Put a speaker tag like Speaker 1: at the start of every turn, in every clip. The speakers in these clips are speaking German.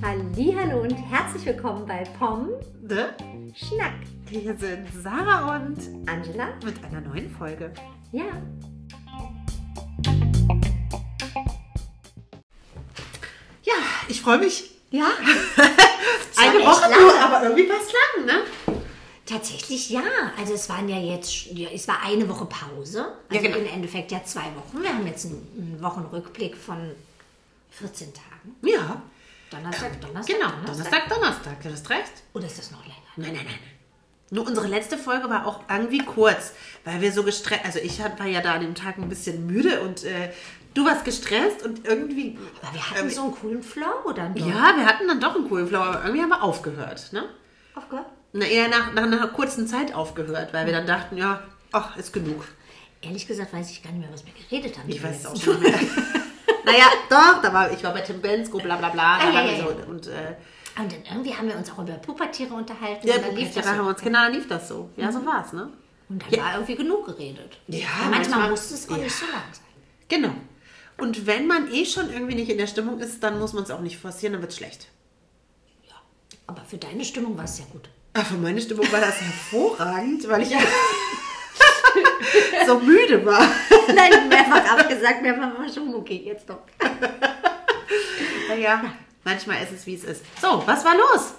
Speaker 1: Hallo und herzlich willkommen bei Pom
Speaker 2: Ne?
Speaker 1: Schnack.
Speaker 2: Hier sind Sarah und
Speaker 1: Angela?
Speaker 2: mit einer neuen Folge.
Speaker 1: Ja.
Speaker 2: Ja, ich freue mich.
Speaker 1: Ja.
Speaker 2: Eine Woche
Speaker 1: lang.
Speaker 2: nur, aber irgendwie was lang, ne?
Speaker 1: Tatsächlich ja. Also es waren ja jetzt, ja, es war eine Woche Pause. Also
Speaker 2: Ja, genau.
Speaker 1: im Endeffekt ja zwei Wochen. Wir haben jetzt einen, einen Wochenrückblick von 14 Tagen.
Speaker 2: Ja.
Speaker 1: Donnerstag, Donnerstag,
Speaker 2: Genau,
Speaker 1: Donnerstag.
Speaker 2: Donnerstag, Donnerstag, du hast recht.
Speaker 1: Oder ist das noch länger?
Speaker 2: Nein, nein, nein. Nur unsere letzte Folge war auch irgendwie kurz, weil wir so gestresst, also ich war ja da an dem Tag ein bisschen müde und äh, du warst gestresst und irgendwie,
Speaker 1: Aber wir hatten
Speaker 2: ähm,
Speaker 1: so einen coolen Flow dann doch.
Speaker 2: ja, wir hatten dann doch einen coolen Flow, aber irgendwie haben wir aufgehört, ne?
Speaker 1: Aufgehört?
Speaker 2: Na, eher nach, nach einer kurzen Zeit aufgehört, weil wir dann dachten, ja, ach, ist genug.
Speaker 1: Ehrlich gesagt weiß ich gar nicht mehr, was wir geredet haben.
Speaker 2: Ich weiß es auch schon nicht mehr. naja, doch, da war, ich war bei Tim Bensko, bla bla bla.
Speaker 1: Ah, ja, ja, ja.
Speaker 2: so, und äh,
Speaker 1: Und dann irgendwie haben wir uns auch über Pubertiere unterhalten.
Speaker 2: ja,
Speaker 1: und dann lief das
Speaker 2: da haben wir
Speaker 1: so.
Speaker 2: uns, genau, dann lief das so. Ja, so war's, ne?
Speaker 1: Und dann war irgendwie genug geredet.
Speaker 2: Ja,
Speaker 1: manchmal,
Speaker 2: manchmal-
Speaker 1: muss es auch
Speaker 2: ja.
Speaker 1: nicht so lang sein.
Speaker 2: Genau. Und wenn man eh schon irgendwie nicht in der Stimmung ist, dann muss man es auch nicht forcieren, dann wird's schlecht.
Speaker 1: Ja. Aber für deine Stimmung war es ja gut.
Speaker 2: Aber für meine Stimmung war das hervorragend, weil ich so müde war.
Speaker 1: Nein, mehrfach abgesagt, mehrfach war schon okay, jetzt doch.
Speaker 2: Naja, manchmal ist es, wie es ist. So, was war los?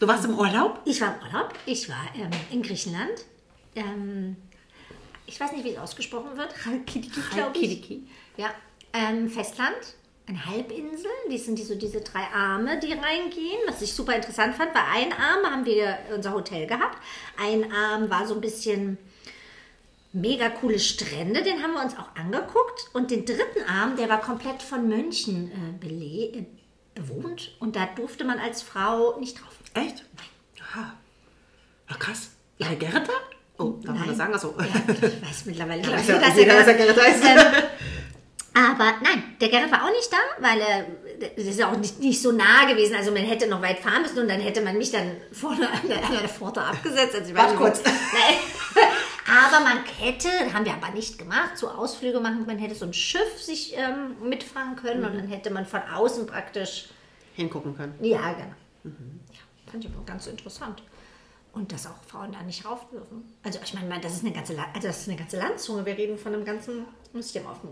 Speaker 2: Du warst im Urlaub?
Speaker 1: Ich war im Urlaub, ich war ähm, in Griechenland. Ähm, ich weiß nicht, wie es ausgesprochen wird. Chalkidiki, glaube ich.
Speaker 2: Chalkidiki.
Speaker 1: Ja, ähm, Festland, eine Halbinsel. Die sind die, so diese drei Arme, die reingehen. Was ich super interessant fand, war ein Arm haben wir unser Hotel gehabt. Ein Arm war so ein bisschen mega coole Strände, den haben wir uns auch angeguckt. Und den dritten Arm, der war komplett von Mönchen äh, äh, bewohnt. Und da durfte man als Frau nicht drauf.
Speaker 2: Echt? Aha. Ach, krass. Ja, Gerrit da? Oh, darf man
Speaker 1: Nein.
Speaker 2: das sagen? Achso.
Speaker 1: Ja, ich weiß mittlerweile, ich,
Speaker 2: Ja,
Speaker 1: dass
Speaker 2: jeder,
Speaker 1: er
Speaker 2: dass er Gerrit heißt.
Speaker 1: Ähm, aber nein, der Gerrit war auch nicht da, weil er, das ist ja auch nicht, nicht so nah gewesen. Also man hätte noch weit fahren müssen und dann hätte man mich dann vorne an der, an der Pforte abgesetzt. Also
Speaker 2: Warte kurz.
Speaker 1: Aber man hätte, haben wir aber nicht gemacht, so Ausflüge machen, man hätte so ein Schiff sich ähm, mitfahren können und dann hätte man von außen praktisch
Speaker 2: Hingucken können.
Speaker 1: ja, genau. Ja, fand ich aber ganz interessant. Und dass auch Frauen da nicht rauf dürfen. Also ich meine, das ist eine ganze, also das ist eine ganze Landzunge. Wir reden von einem ganzen, muss ich dir mal auf, dem,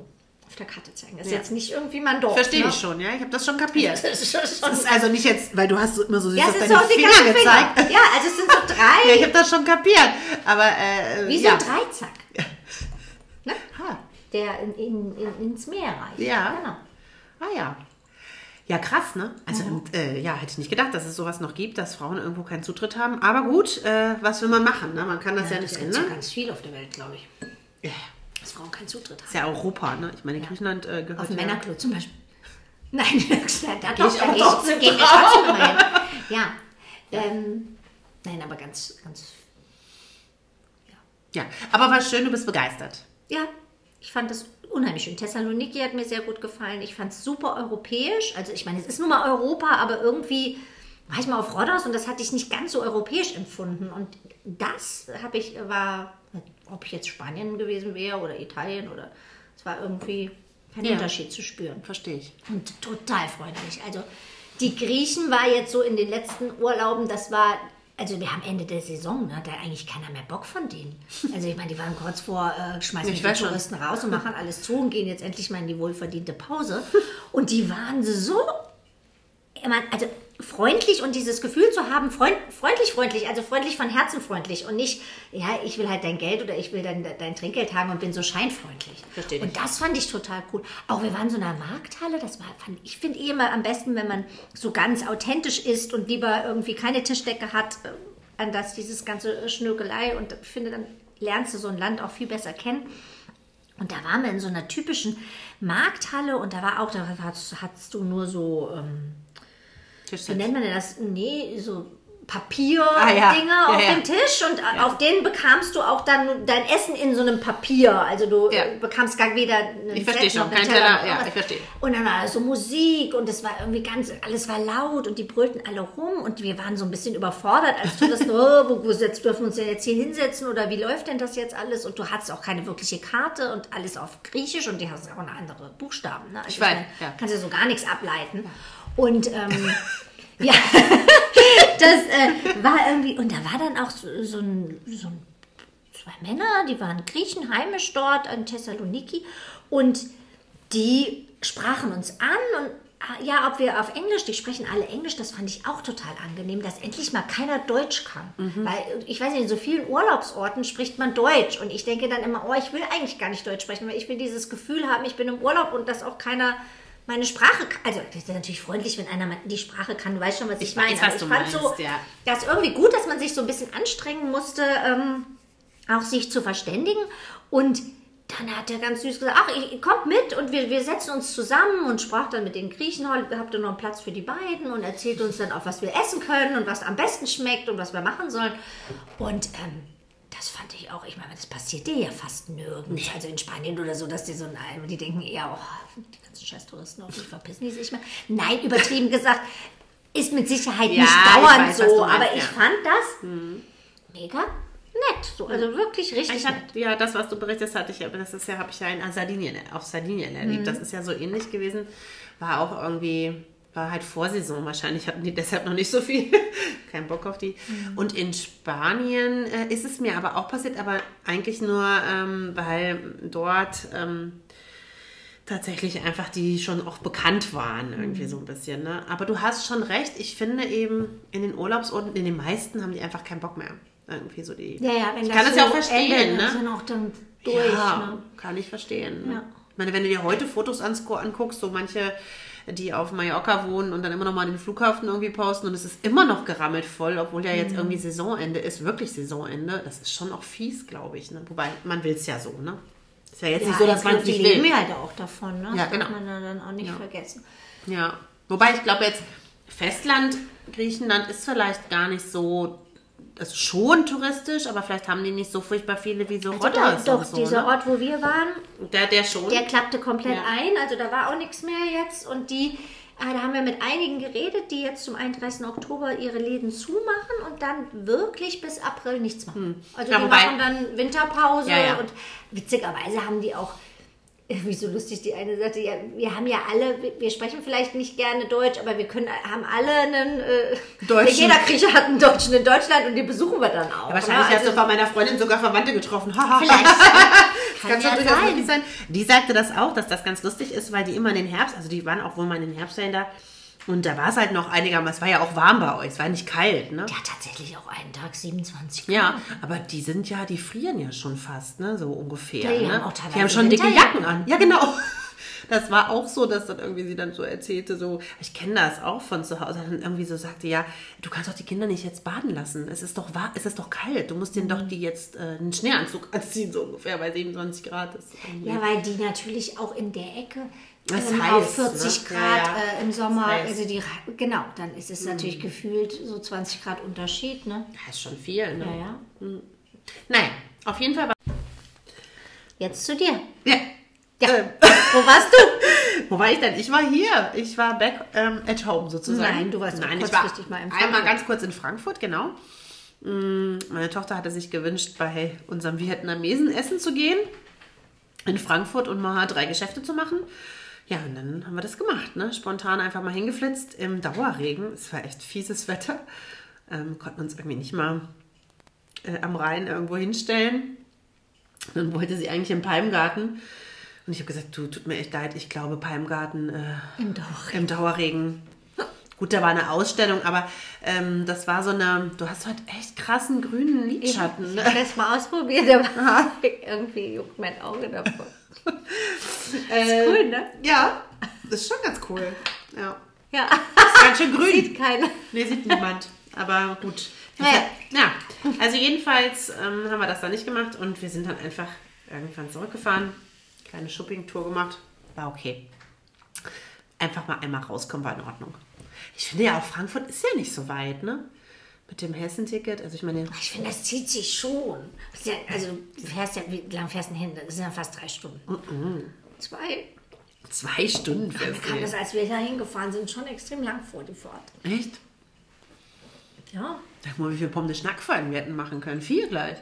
Speaker 1: auf der Karte zeigen. Das ist
Speaker 2: Ja.
Speaker 1: jetzt nicht irgendwie mein Dorf.
Speaker 2: Verstehe
Speaker 1: ne?
Speaker 2: ich schon, ja? Ich habe das schon kapiert.
Speaker 1: Das ist schon,
Speaker 2: Das ist also nicht jetzt, weil du hast so immer so süß
Speaker 1: ja,
Speaker 2: auf
Speaker 1: es
Speaker 2: deine
Speaker 1: so auf
Speaker 2: Finger
Speaker 1: ganzen
Speaker 2: gezeigt.
Speaker 1: Finger. Ja, also es sind so drei,
Speaker 2: Ja, ich habe das schon kapiert. Aber, äh,
Speaker 1: wie so
Speaker 2: ja.
Speaker 1: ein Dreizack,
Speaker 2: Ha.
Speaker 1: der in, in, in, ins Meer reicht.
Speaker 2: Ja.
Speaker 1: Genau.
Speaker 2: Ah ja. Ja, krass, ne? Also,
Speaker 1: Mhm.
Speaker 2: äh, ja, hätte ich nicht gedacht, dass es sowas noch gibt, dass Frauen irgendwo keinen Zutritt haben. Aber gut, äh, was will man machen, ne? Man kann das ja,
Speaker 1: Ja,
Speaker 2: nicht
Speaker 1: das gibt so
Speaker 2: ändern.
Speaker 1: ganz viel auf der Welt, glaube ich.
Speaker 2: Ja.
Speaker 1: Frauen keinen Zutritt haben.
Speaker 2: Ist ja Europa, ne? Ich meine, Griechenland äh, gehört
Speaker 1: Auf
Speaker 2: ja...
Speaker 1: Männerklo zum Beispiel. Nein, da
Speaker 2: Geh
Speaker 1: doch,
Speaker 2: ich
Speaker 1: da
Speaker 2: aber
Speaker 1: geh
Speaker 2: trotzdem
Speaker 1: geh ich trotzdem hin. Ja. Ähm, nein, aber ganz, ganz,
Speaker 2: Ja, aber war schön, du bist begeistert.
Speaker 1: ja, ich fand das unheimlich schön. Thessaloniki hat mir sehr gut gefallen. Ich fand es super europäisch. Also ich meine, es ist nun mal Europa, aber irgendwie war ich mal auf Rhodos und das hatte ich nicht ganz so europäisch empfunden. Und das habe ich, war, ob ich jetzt Spanien gewesen wäre oder Italien oder, es war irgendwie kein
Speaker 2: Ja.
Speaker 1: Unterschied zu spüren.
Speaker 2: Verstehe ich.
Speaker 1: Und total freundlich. Also die Griechen war jetzt so in den letzten Urlauben, das war, also wir haben Ende der Saison, ne, da hat eigentlich keiner mehr Bock von denen. Also ich meine, die waren kurz vor, äh, schmeißen die
Speaker 2: weiß schon.
Speaker 1: Touristen raus und machen alles zu und gehen jetzt endlich mal in die wohlverdiente Pause. Und die waren so, ich meine, also freundlich und dieses Gefühl zu haben, freund, freundlich, freundlich, also freundlich von Herzen freundlich und nicht, ja, ich will halt dein Geld oder ich will dein, dein Trinkgeld haben und bin so scheinfreundlich.
Speaker 2: Verstehe
Speaker 1: Und das fand ich total cool. Auch wir waren in so einer Markthalle, das war, fand, ich finde eh immer am besten, wenn man so ganz authentisch ist und lieber irgendwie keine Tischdecke hat, äh, an das dieses ganze Schnökelei und ich finde, dann lernst du so ein Land auch viel besser kennen. Und da waren wir in so einer typischen Markthalle und da war auch, da hast, hast du nur so, ähm, wie
Speaker 2: Tischsitz.
Speaker 1: nennt man denn das? Nee, so Papierdinger
Speaker 2: Ah, ja. Ja,
Speaker 1: auf
Speaker 2: ja.
Speaker 1: dem Tisch und auf denen bekamst du auch dann dein Essen in so einem Papier. Also du äh, bekamst gar weder einen
Speaker 2: Ich verstehe
Speaker 1: Set noch
Speaker 2: schon, kein Teller,
Speaker 1: noch
Speaker 2: ja, ich verstehe.
Speaker 1: Und dann war so Musik und es war irgendwie ganz, alles war laut und die brüllten alle rum und wir waren so ein bisschen überfordert, als du das, oh, wo, wo setzt, dürfen wir uns denn jetzt hier hinsetzen oder wie läuft denn das jetzt alles? Und du hattest auch keine wirkliche Karte und alles auf Griechisch und die hast auch eine andere Buchstaben. Ne? Also
Speaker 2: Ich weiß,
Speaker 1: meine. Kannst ja so gar nichts ableiten. Und ähm, ja, das äh, war irgendwie, und da war dann auch so, so, ein, so ein, zwei Männer, die waren Griechen, heimisch dort in Thessaloniki und die sprachen uns an und ah, ja, ob wir auf Englisch, die sprechen alle Englisch, das fand ich auch total angenehm, dass endlich mal keiner Deutsch kann. Weil ich weiß nicht, in so vielen Urlaubsorten spricht man Deutsch und ich denke dann immer, oh, ich will eigentlich gar nicht Deutsch sprechen, weil ich will dieses Gefühl haben, ich bin im Urlaub und dass auch keiner meine Sprache kann. Also, das ist natürlich freundlich, wenn einer die Sprache kann. Du weißt schon, was ich,
Speaker 2: Ich
Speaker 1: meine.
Speaker 2: weiß, was
Speaker 1: ich
Speaker 2: du
Speaker 1: fand so,
Speaker 2: meinst, ja.
Speaker 1: das ist irgendwie gut, dass man sich so ein bisschen anstrengen musste, ähm, auch sich zu verständigen. Und dann hat er ganz süß gesagt, ach, ich, kommt mit und wir, wir setzen uns zusammen und sprach dann mit den Griechen, "Heute habt ihr noch einen Platz für die beiden und erzählt uns dann auch, was wir essen können und was am besten schmeckt und was wir machen sollen. Und ähm, das fand ich auch, ich meine, das passiert dir ja fast nirgends. Also in Spanien oder so, dass die so, ein- die denken eher, oh, die ganzen scheiß Touristen, hoffentlich verpissen die sich mal. Nein, übertrieben gesagt, ist mit Sicherheit
Speaker 2: Ja,
Speaker 1: nicht
Speaker 2: ich
Speaker 1: dauernd
Speaker 2: weiß,
Speaker 1: so, aber ich
Speaker 2: ja.
Speaker 1: fand das mega nett. So, also wirklich richtig
Speaker 2: Ich
Speaker 1: nett.
Speaker 2: hab, ja, das, was du berichtest, hatte ich, aber das ist ja, habe ich ja in Sardinien, auf Sardinien erlebt.
Speaker 1: Mhm.
Speaker 2: Das ist ja so ähnlich gewesen. War auch irgendwie, war halt Vorsaison wahrscheinlich, hatten die deshalb noch nicht so viel, keinen Bock auf die.
Speaker 1: Mhm.
Speaker 2: Und in Spanien äh, ist es mir aber auch passiert, aber eigentlich nur, ähm, weil dort ähm, tatsächlich einfach die schon auch bekannt waren, irgendwie
Speaker 1: Mhm.
Speaker 2: so ein bisschen. Ne? Aber du hast schon recht, ich finde eben, in den Urlaubsorten, in den meisten haben die einfach keinen Bock mehr. Irgendwie so die.
Speaker 1: Ja, ja, wenn
Speaker 2: ich
Speaker 1: das
Speaker 2: kann das
Speaker 1: so
Speaker 2: ja auch verstehen,
Speaker 1: endet,
Speaker 2: ne?
Speaker 1: sind auch dann durch.
Speaker 2: ja,
Speaker 1: Ne?
Speaker 2: kann ich verstehen. Ne?
Speaker 1: Ja.
Speaker 2: Ich meine, wenn du dir heute Fotos anguckst, so manche, die auf Mallorca wohnen und dann immer noch mal den Flughafen irgendwie posten und es ist immer noch gerammelt voll, obwohl ja
Speaker 1: Mhm.
Speaker 2: jetzt irgendwie Saisonende ist, wirklich Saisonende. Das ist schon auch fies, glaube ich. Ne? Wobei, man will es ja so, ne? Ist ja jetzt
Speaker 1: Ja,
Speaker 2: nicht so, dass man es
Speaker 1: die
Speaker 2: nicht
Speaker 1: leben
Speaker 2: will.
Speaker 1: ja halt auch davon. Ne? Das
Speaker 2: Ja,
Speaker 1: darf
Speaker 2: genau.
Speaker 1: man ja dann auch nicht vergessen.
Speaker 2: Ja. Wobei ich glaube jetzt, Festland Griechenland ist vielleicht gar nicht so, das ist schon touristisch, aber vielleicht haben die nicht so furchtbar viele wie so
Speaker 1: Also da,
Speaker 2: Rodders
Speaker 1: doch,
Speaker 2: so,
Speaker 1: dieser
Speaker 2: ne?
Speaker 1: Ort, wo wir waren,
Speaker 2: Der, der schon.
Speaker 1: der klappte komplett
Speaker 2: Ja.
Speaker 1: ein. Also da war auch nichts mehr jetzt. Und die, äh, da haben wir mit einigen geredet, die jetzt zum 31. Oktober ihre Läden zumachen und dann wirklich bis April nichts machen. Also
Speaker 2: Ja,
Speaker 1: die machen dann Winterpause
Speaker 2: Ja, ja.
Speaker 1: und witzigerweise haben die auch irgendwie so lustig, die eine sagte, ja, wir haben ja alle, wir- sprechen vielleicht nicht gerne Deutsch, aber wir können, haben alle einen, äh,
Speaker 2: Deutschen.
Speaker 1: jeder Grieche hat einen Deutschen in Deutschland und die besuchen wir dann auch.
Speaker 2: Ja, wahrscheinlich
Speaker 1: ne?
Speaker 2: hast du bei meiner Freundin sogar Verwandte getroffen. Haha.
Speaker 1: Vielleicht.
Speaker 2: Das kann
Speaker 1: ja
Speaker 2: schon durchaus
Speaker 1: sein.
Speaker 2: möglich sein. Die sagte das auch, dass das ganz lustig ist, weil die immer in den Herbst, also die waren auch wohl mal in den Herbstferien da. Und da war es halt noch einigermaßen, es war ja auch warm bei euch, es war nicht kalt, ne?
Speaker 1: Ja, tatsächlich auch einen Tag 27 Grad.
Speaker 2: Ja, aber die sind ja, die frieren ja schon fast, ne? So ungefähr.
Speaker 1: Ja, die
Speaker 2: ne?
Speaker 1: haben auch teilweise
Speaker 2: die haben schon dicke. Jacken an. Ja, genau. Das war auch so, dass dann irgendwie sie dann so erzählte, so, ich kenne das auch von zu Hause, dann irgendwie so sagte, ja, du kannst doch die Kinder nicht jetzt baden lassen. Es ist doch wahr, es ist doch kalt. Du musst denen
Speaker 1: Mhm.
Speaker 2: doch die jetzt äh, einen Schneeanzug anziehen, so ungefähr, bei 27 Grad ist. irgendwie.
Speaker 1: Ja, weil die natürlich auch in der Ecke
Speaker 2: Das
Speaker 1: ähm,
Speaker 2: heiß,
Speaker 1: auf 40
Speaker 2: ne?
Speaker 1: Grad
Speaker 2: Ja, ja.
Speaker 1: Äh, im Sommer,
Speaker 2: Das heiß.
Speaker 1: also die, genau, dann ist es natürlich gefühlt so 20 Grad Unterschied, ne?
Speaker 2: Das ist schon viel, ne?
Speaker 1: Ja, ja.
Speaker 2: Naja, auf jeden Fall war.
Speaker 1: Jetzt zu dir.
Speaker 2: Ja.
Speaker 1: Ja,
Speaker 2: Äh,
Speaker 1: wo warst du?
Speaker 2: Wo war ich denn? Ich war hier. Ich war back ähm, at home sozusagen.
Speaker 1: Nein, du warst
Speaker 2: Nein, ich war
Speaker 1: mal in
Speaker 2: einmal
Speaker 1: Frankfurt.
Speaker 2: ganz kurz in Frankfurt, genau. Mm, Meine Tochter hatte sich gewünscht, bei unserem Vietnamesen essen zu gehen. In Frankfurt und mal drei Geschäfte zu machen. Ja, und dann haben wir das gemacht, ne? Spontan einfach mal hingeflitzt im Dauerregen. Es war echt fieses Wetter. Ähm, konnten uns irgendwie nicht mal äh, am Rhein irgendwo hinstellen. Dann wollte sie eigentlich im Palmgarten. Und ich habe gesagt, du, tut mir echt leid, ich glaube Palmgarten äh,
Speaker 1: Im Dauerregen.
Speaker 2: im Dauerregen. Gut, da war eine Ausstellung, aber ähm, das war so eine, du hast halt echt krassen grünen Lidschatten.
Speaker 1: Ich
Speaker 2: Ne?
Speaker 1: habe das mal ausprobiert, aber irgendwie juckt mein Auge davon.
Speaker 2: Äh,
Speaker 1: Cool, ne?
Speaker 2: Ja, das ist schon ganz cool. Ja.
Speaker 1: Ja.
Speaker 2: Ist ganz schön grün.
Speaker 1: Sieht keiner.
Speaker 2: Nee, sieht niemand. Aber gut.
Speaker 1: Naja.
Speaker 2: Ja, also jedenfalls ähm, haben wir das dann nicht gemacht und wir sind dann einfach irgendwann zurückgefahren. Kleine Shopping-Tour gemacht. War okay. Einfach mal einmal rauskommen, war in Ordnung. Ich finde ja auch Frankfurt ist ja nicht so weit, ne? Mit dem Hessenticket, also ich meine,
Speaker 1: Ich finde, das zieht sich schon. Ja, also, du fährst ja, wie lang fährst du denn hin? Das sind ja fast drei Stunden. Zwei.
Speaker 2: zwei Stunden
Speaker 1: Mir
Speaker 2: fährst
Speaker 1: kam
Speaker 2: du.
Speaker 1: das, als wir da hingefahren sind, schon extrem lang vor, die Fahrt.
Speaker 2: Echt?
Speaker 1: Ja.
Speaker 2: Sag mal, wie viel Pommes Schnackfallen wir hätten machen können. Vier gleich.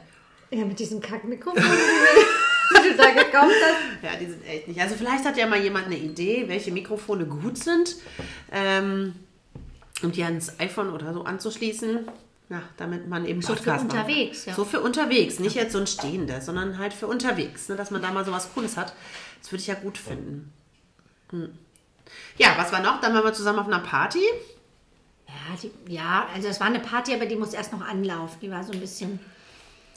Speaker 1: Ja, mit diesem Kackmikrofon, die du da gekauft hast.
Speaker 2: Ja, die sind echt nicht. Also vielleicht hat ja mal jemand eine Idee, welche Mikrofone gut sind, ähm, um die ans iPhone oder so anzuschließen. Ja, damit man eben
Speaker 1: So für
Speaker 2: Podcast kann.
Speaker 1: unterwegs, ja.
Speaker 2: So für unterwegs, nicht jetzt so ein stehendes, sondern halt für unterwegs, ne, dass man da mal sowas Cooles hat. Das würde ich ja gut finden. Hm. Ja, was war noch? Dann waren wir zusammen auf einer Party.
Speaker 1: Ja, die, ja, also es war eine Party, aber die muss erst noch anlaufen. Die war so ein bisschen,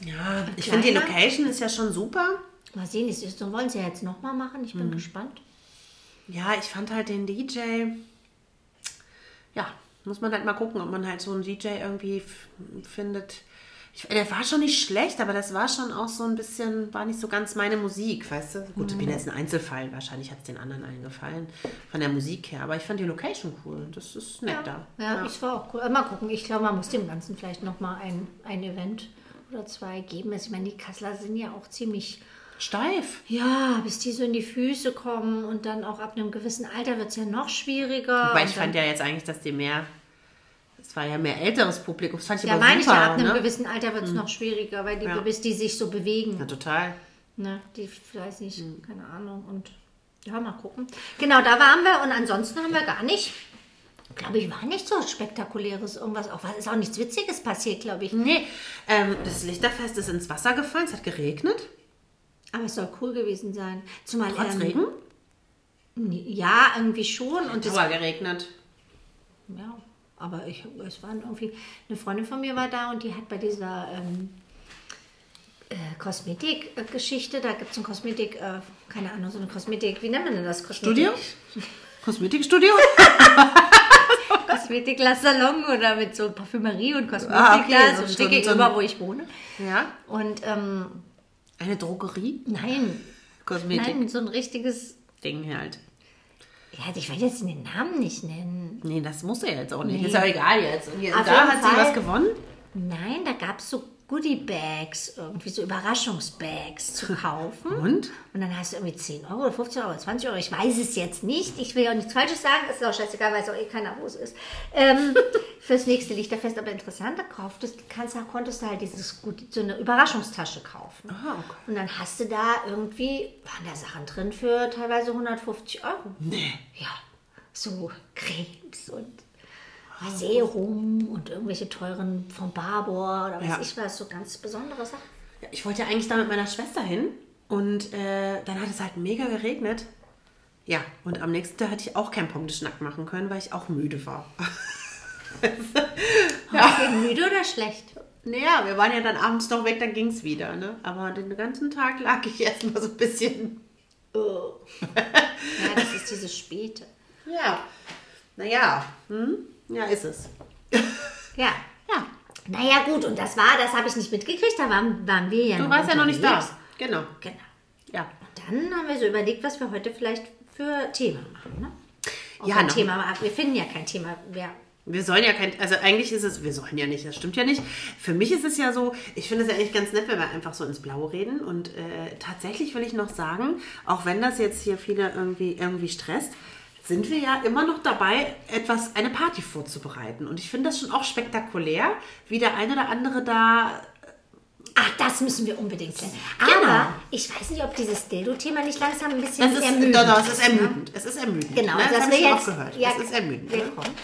Speaker 2: Ja, ich finde die. Location ist ja schon super.
Speaker 1: mal sehen, ist, so wollen sie ja jetzt nochmal machen. Ich bin
Speaker 2: Mhm.
Speaker 1: gespannt.
Speaker 2: Ja, ich fand halt den DJ. Ja, muss man halt mal gucken, ob man halt so einen DJ irgendwie findet. Ich, der war schon nicht schlecht, aber das war schon auch so ein bisschen, war nicht so ganz meine Musik, weißt du? Gut, ich bin jetzt ein Einzelfall, wahrscheinlich hat es den anderen allen gefallen, von der Musik her. Aber ich fand die Location cool, das ist nett da.
Speaker 1: Ja, ich war auch cool. Mal gucken, ich glaube, man muss dem Ganzen vielleicht nochmal ein, ein Event oder zwei geben. Also, ich meine, die Kasseler sind ja auch ziemlich,
Speaker 2: Steif.
Speaker 1: ja, bis die so in die Füße kommen und dann auch ab einem gewissen Alter wird es ja noch schwieriger.
Speaker 2: Wobei ich fand ja jetzt eigentlich, dass die mehr, es war ja mehr älteres Publikum, das fand ich
Speaker 1: ja,
Speaker 2: aber
Speaker 1: meine ich
Speaker 2: super.
Speaker 1: ja, ab einem
Speaker 2: ne?
Speaker 1: gewissen Alter wird es noch schwieriger, weil die,
Speaker 2: Ja.
Speaker 1: bis die sich so bewegen.
Speaker 2: Ja, total.
Speaker 1: Ne, die, weiß nicht,
Speaker 2: Hm.
Speaker 1: keine Ahnung. Und ja, mal gucken. Genau, da waren wir und ansonsten haben wir gar nicht, glaube ich, war nicht so spektakuläres irgendwas. Auch was ist auch nichts Witziges passiert, glaube ich.
Speaker 2: Nee, ähm, das Lichterfest ist ins Wasser gefallen, es hat geregnet.
Speaker 1: Aber es soll cool gewesen sein. Zumal
Speaker 2: Trotz
Speaker 1: ähm,
Speaker 2: Regen?
Speaker 1: Ja, irgendwie schon. Und das,
Speaker 2: Aber geregnet.
Speaker 1: ja, aber ich, es waren irgendwie, eine Freundin von mir war da und die hat bei dieser ähm, äh, Kosmetik-Geschichte, da gibt es ein Kosmetik, äh, keine Ahnung, so eine Kosmetik, wie nennt man denn das? Kosmetik?
Speaker 2: Studio? Kosmetikstudio?
Speaker 1: Kosmetik-Salon oder mit so Parfümerie und Kosmetik
Speaker 2: Ah, okay, so
Speaker 1: so
Speaker 2: so
Speaker 1: gegenüber, wo ich wohne.
Speaker 2: ja.
Speaker 1: Und ähm,
Speaker 2: Eine Drogerie?
Speaker 1: nein,
Speaker 2: Kosmetik.
Speaker 1: nein, so ein richtiges,
Speaker 2: Ding halt.
Speaker 1: ja, ich will jetzt den Namen nicht nennen.
Speaker 2: Nee, das muss er jetzt auch nicht.
Speaker 1: Nee.
Speaker 2: Ist ja egal jetzt. Und hier,
Speaker 1: Auf
Speaker 2: da hat sie
Speaker 1: Fall.
Speaker 2: was gewonnen?
Speaker 1: Nein, da gab es so Goodie-Bags, irgendwie so Überraschungsbags zu kaufen.
Speaker 2: Und?
Speaker 1: Und dann hast du irgendwie 10 Euro oder 15 Euro oder 20 Euro. Ich weiß es jetzt nicht. Ich will ja auch nichts Falsches sagen. Ist auch scheißegal, weiß auch eh keiner, wo es ist. Ähm, fürs nächste Lichterfest. Aber interessant, da kauftest, kannst, du- konntest du halt dieses Goodie, so eine Überraschungstasche kaufen.
Speaker 2: Ah, okay.
Speaker 1: Und dann hast du da irgendwie, waren da Sachen drin für teilweise 150 Euro.
Speaker 2: Nee.
Speaker 1: Ja, so Cremes und Serum und irgendwelche teuren von Barbour oder weiß
Speaker 2: Ja.
Speaker 1: ich was, so ganz besondere Sachen.
Speaker 2: Ja, ich wollte ja eigentlich da mit meiner Schwester hin. Und äh, dann hat es halt mega geregnet. Ja, und am nächsten Tag hätte ich auch keinen Pommes machen können, weil ich auch müde war.
Speaker 1: Ja. müde oder schlecht?
Speaker 2: Naja, wir waren ja dann abends noch weg, dann ging es wieder. Ne? Aber den ganzen Tag lag ich erstmal so ein bisschen.
Speaker 1: Oh. ja, das ist dieses Späte.
Speaker 2: Ja, naja, hm? Ja, ist es.
Speaker 1: Ja.
Speaker 2: Ja,
Speaker 1: Naja, gut, und das war, das habe ich nicht mitgekriegt, da waren, waren wir ja
Speaker 2: du
Speaker 1: noch
Speaker 2: warst ja noch nicht da. Genau.
Speaker 1: Genau.
Speaker 2: Ja.
Speaker 1: Dann haben wir so überlegt, was wir heute vielleicht für Thema machen. Ne? Ob
Speaker 2: Ja,
Speaker 1: ein
Speaker 2: noch-
Speaker 1: Thema machen. Wir finden ja kein Thema. Wir,
Speaker 2: Wir sollen ja kein, also eigentlich ist es, wir sollen ja nicht, das stimmt ja nicht. Für mich ist es ja so, ich finde es ja eigentlich ganz nett, wenn wir einfach so ins Blaue reden. Und äh, tatsächlich will ich noch sagen, auch wenn das jetzt hier viele irgendwie, irgendwie stresst, sind wir ja immer noch dabei, etwas, eine Party vorzubereiten. Und ich finde das schon auch spektakulär, wie der eine oder andere da
Speaker 1: ach, das müssen wir unbedingt klären.
Speaker 2: Genau.
Speaker 1: Aber ich weiß nicht, ob dieses Dildo-Thema nicht langsam ein bisschen
Speaker 2: Das ist,
Speaker 1: ermüdend
Speaker 2: doch, doch, es ist
Speaker 1: ne?
Speaker 2: ermüdend. Es ist ermüdend.
Speaker 1: Genau,
Speaker 2: ne?
Speaker 1: das,
Speaker 2: das habe ich schon
Speaker 1: jetzt,
Speaker 2: auch gehört.
Speaker 1: Ja,
Speaker 2: es ist ermüdend.
Speaker 1: Willkommen.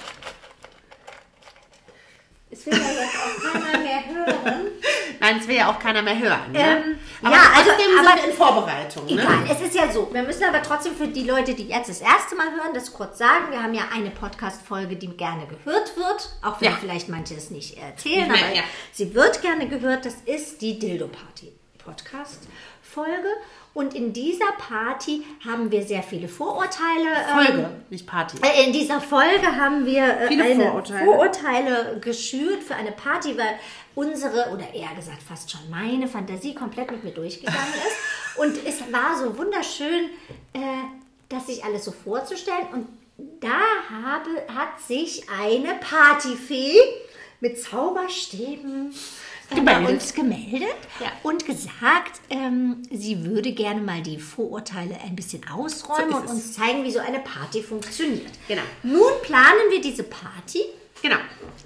Speaker 1: Es will ja jetzt auch keiner mehr hören.
Speaker 2: Nein, es will ja auch keiner mehr hören. Ne?
Speaker 1: Ähm,
Speaker 2: aber
Speaker 1: ja, also,
Speaker 2: trotzdem
Speaker 1: aber-
Speaker 2: sind wir in Vorbereitung. Ne?
Speaker 1: Egal, es ist ja so. Wir müssen aber trotzdem für die Leute, die jetzt das erste Mal hören, das kurz sagen. Wir haben ja eine Podcast-Folge, die gerne gehört wird. Auch wenn
Speaker 2: Ja.
Speaker 1: vielleicht manche es nicht erzählen,
Speaker 2: mehr,
Speaker 1: aber
Speaker 2: ja.
Speaker 1: sie wird gerne gehört. Das ist die Dildo-Party-Podcast-Folge. Und in dieser Party haben wir sehr viele Vorurteile. ähm,
Speaker 2: Folge, nicht Party.
Speaker 1: äh, In dieser Folge haben wir äh,
Speaker 2: Viele Vorurteile.
Speaker 1: Vorurteile geschürt für eine Party, weil unsere, oder eher gesagt fast schon meine Fantasie komplett mit mir durchgegangen ist. Und es war so wunderschön, äh, das sich alles so vorzustellen. Und da habe, hat sich eine Partyfee mit Zauberstäben äh, bei
Speaker 2: Gemeldet.
Speaker 1: uns gemeldet
Speaker 2: Ja.
Speaker 1: und gesagt, ähm, sie würde gerne mal die Vorurteile ein bisschen ausräumen
Speaker 2: So
Speaker 1: und uns zeigen, wie so eine Party funktioniert.
Speaker 2: Genau.
Speaker 1: Nun planen wir diese Party.
Speaker 2: Genau.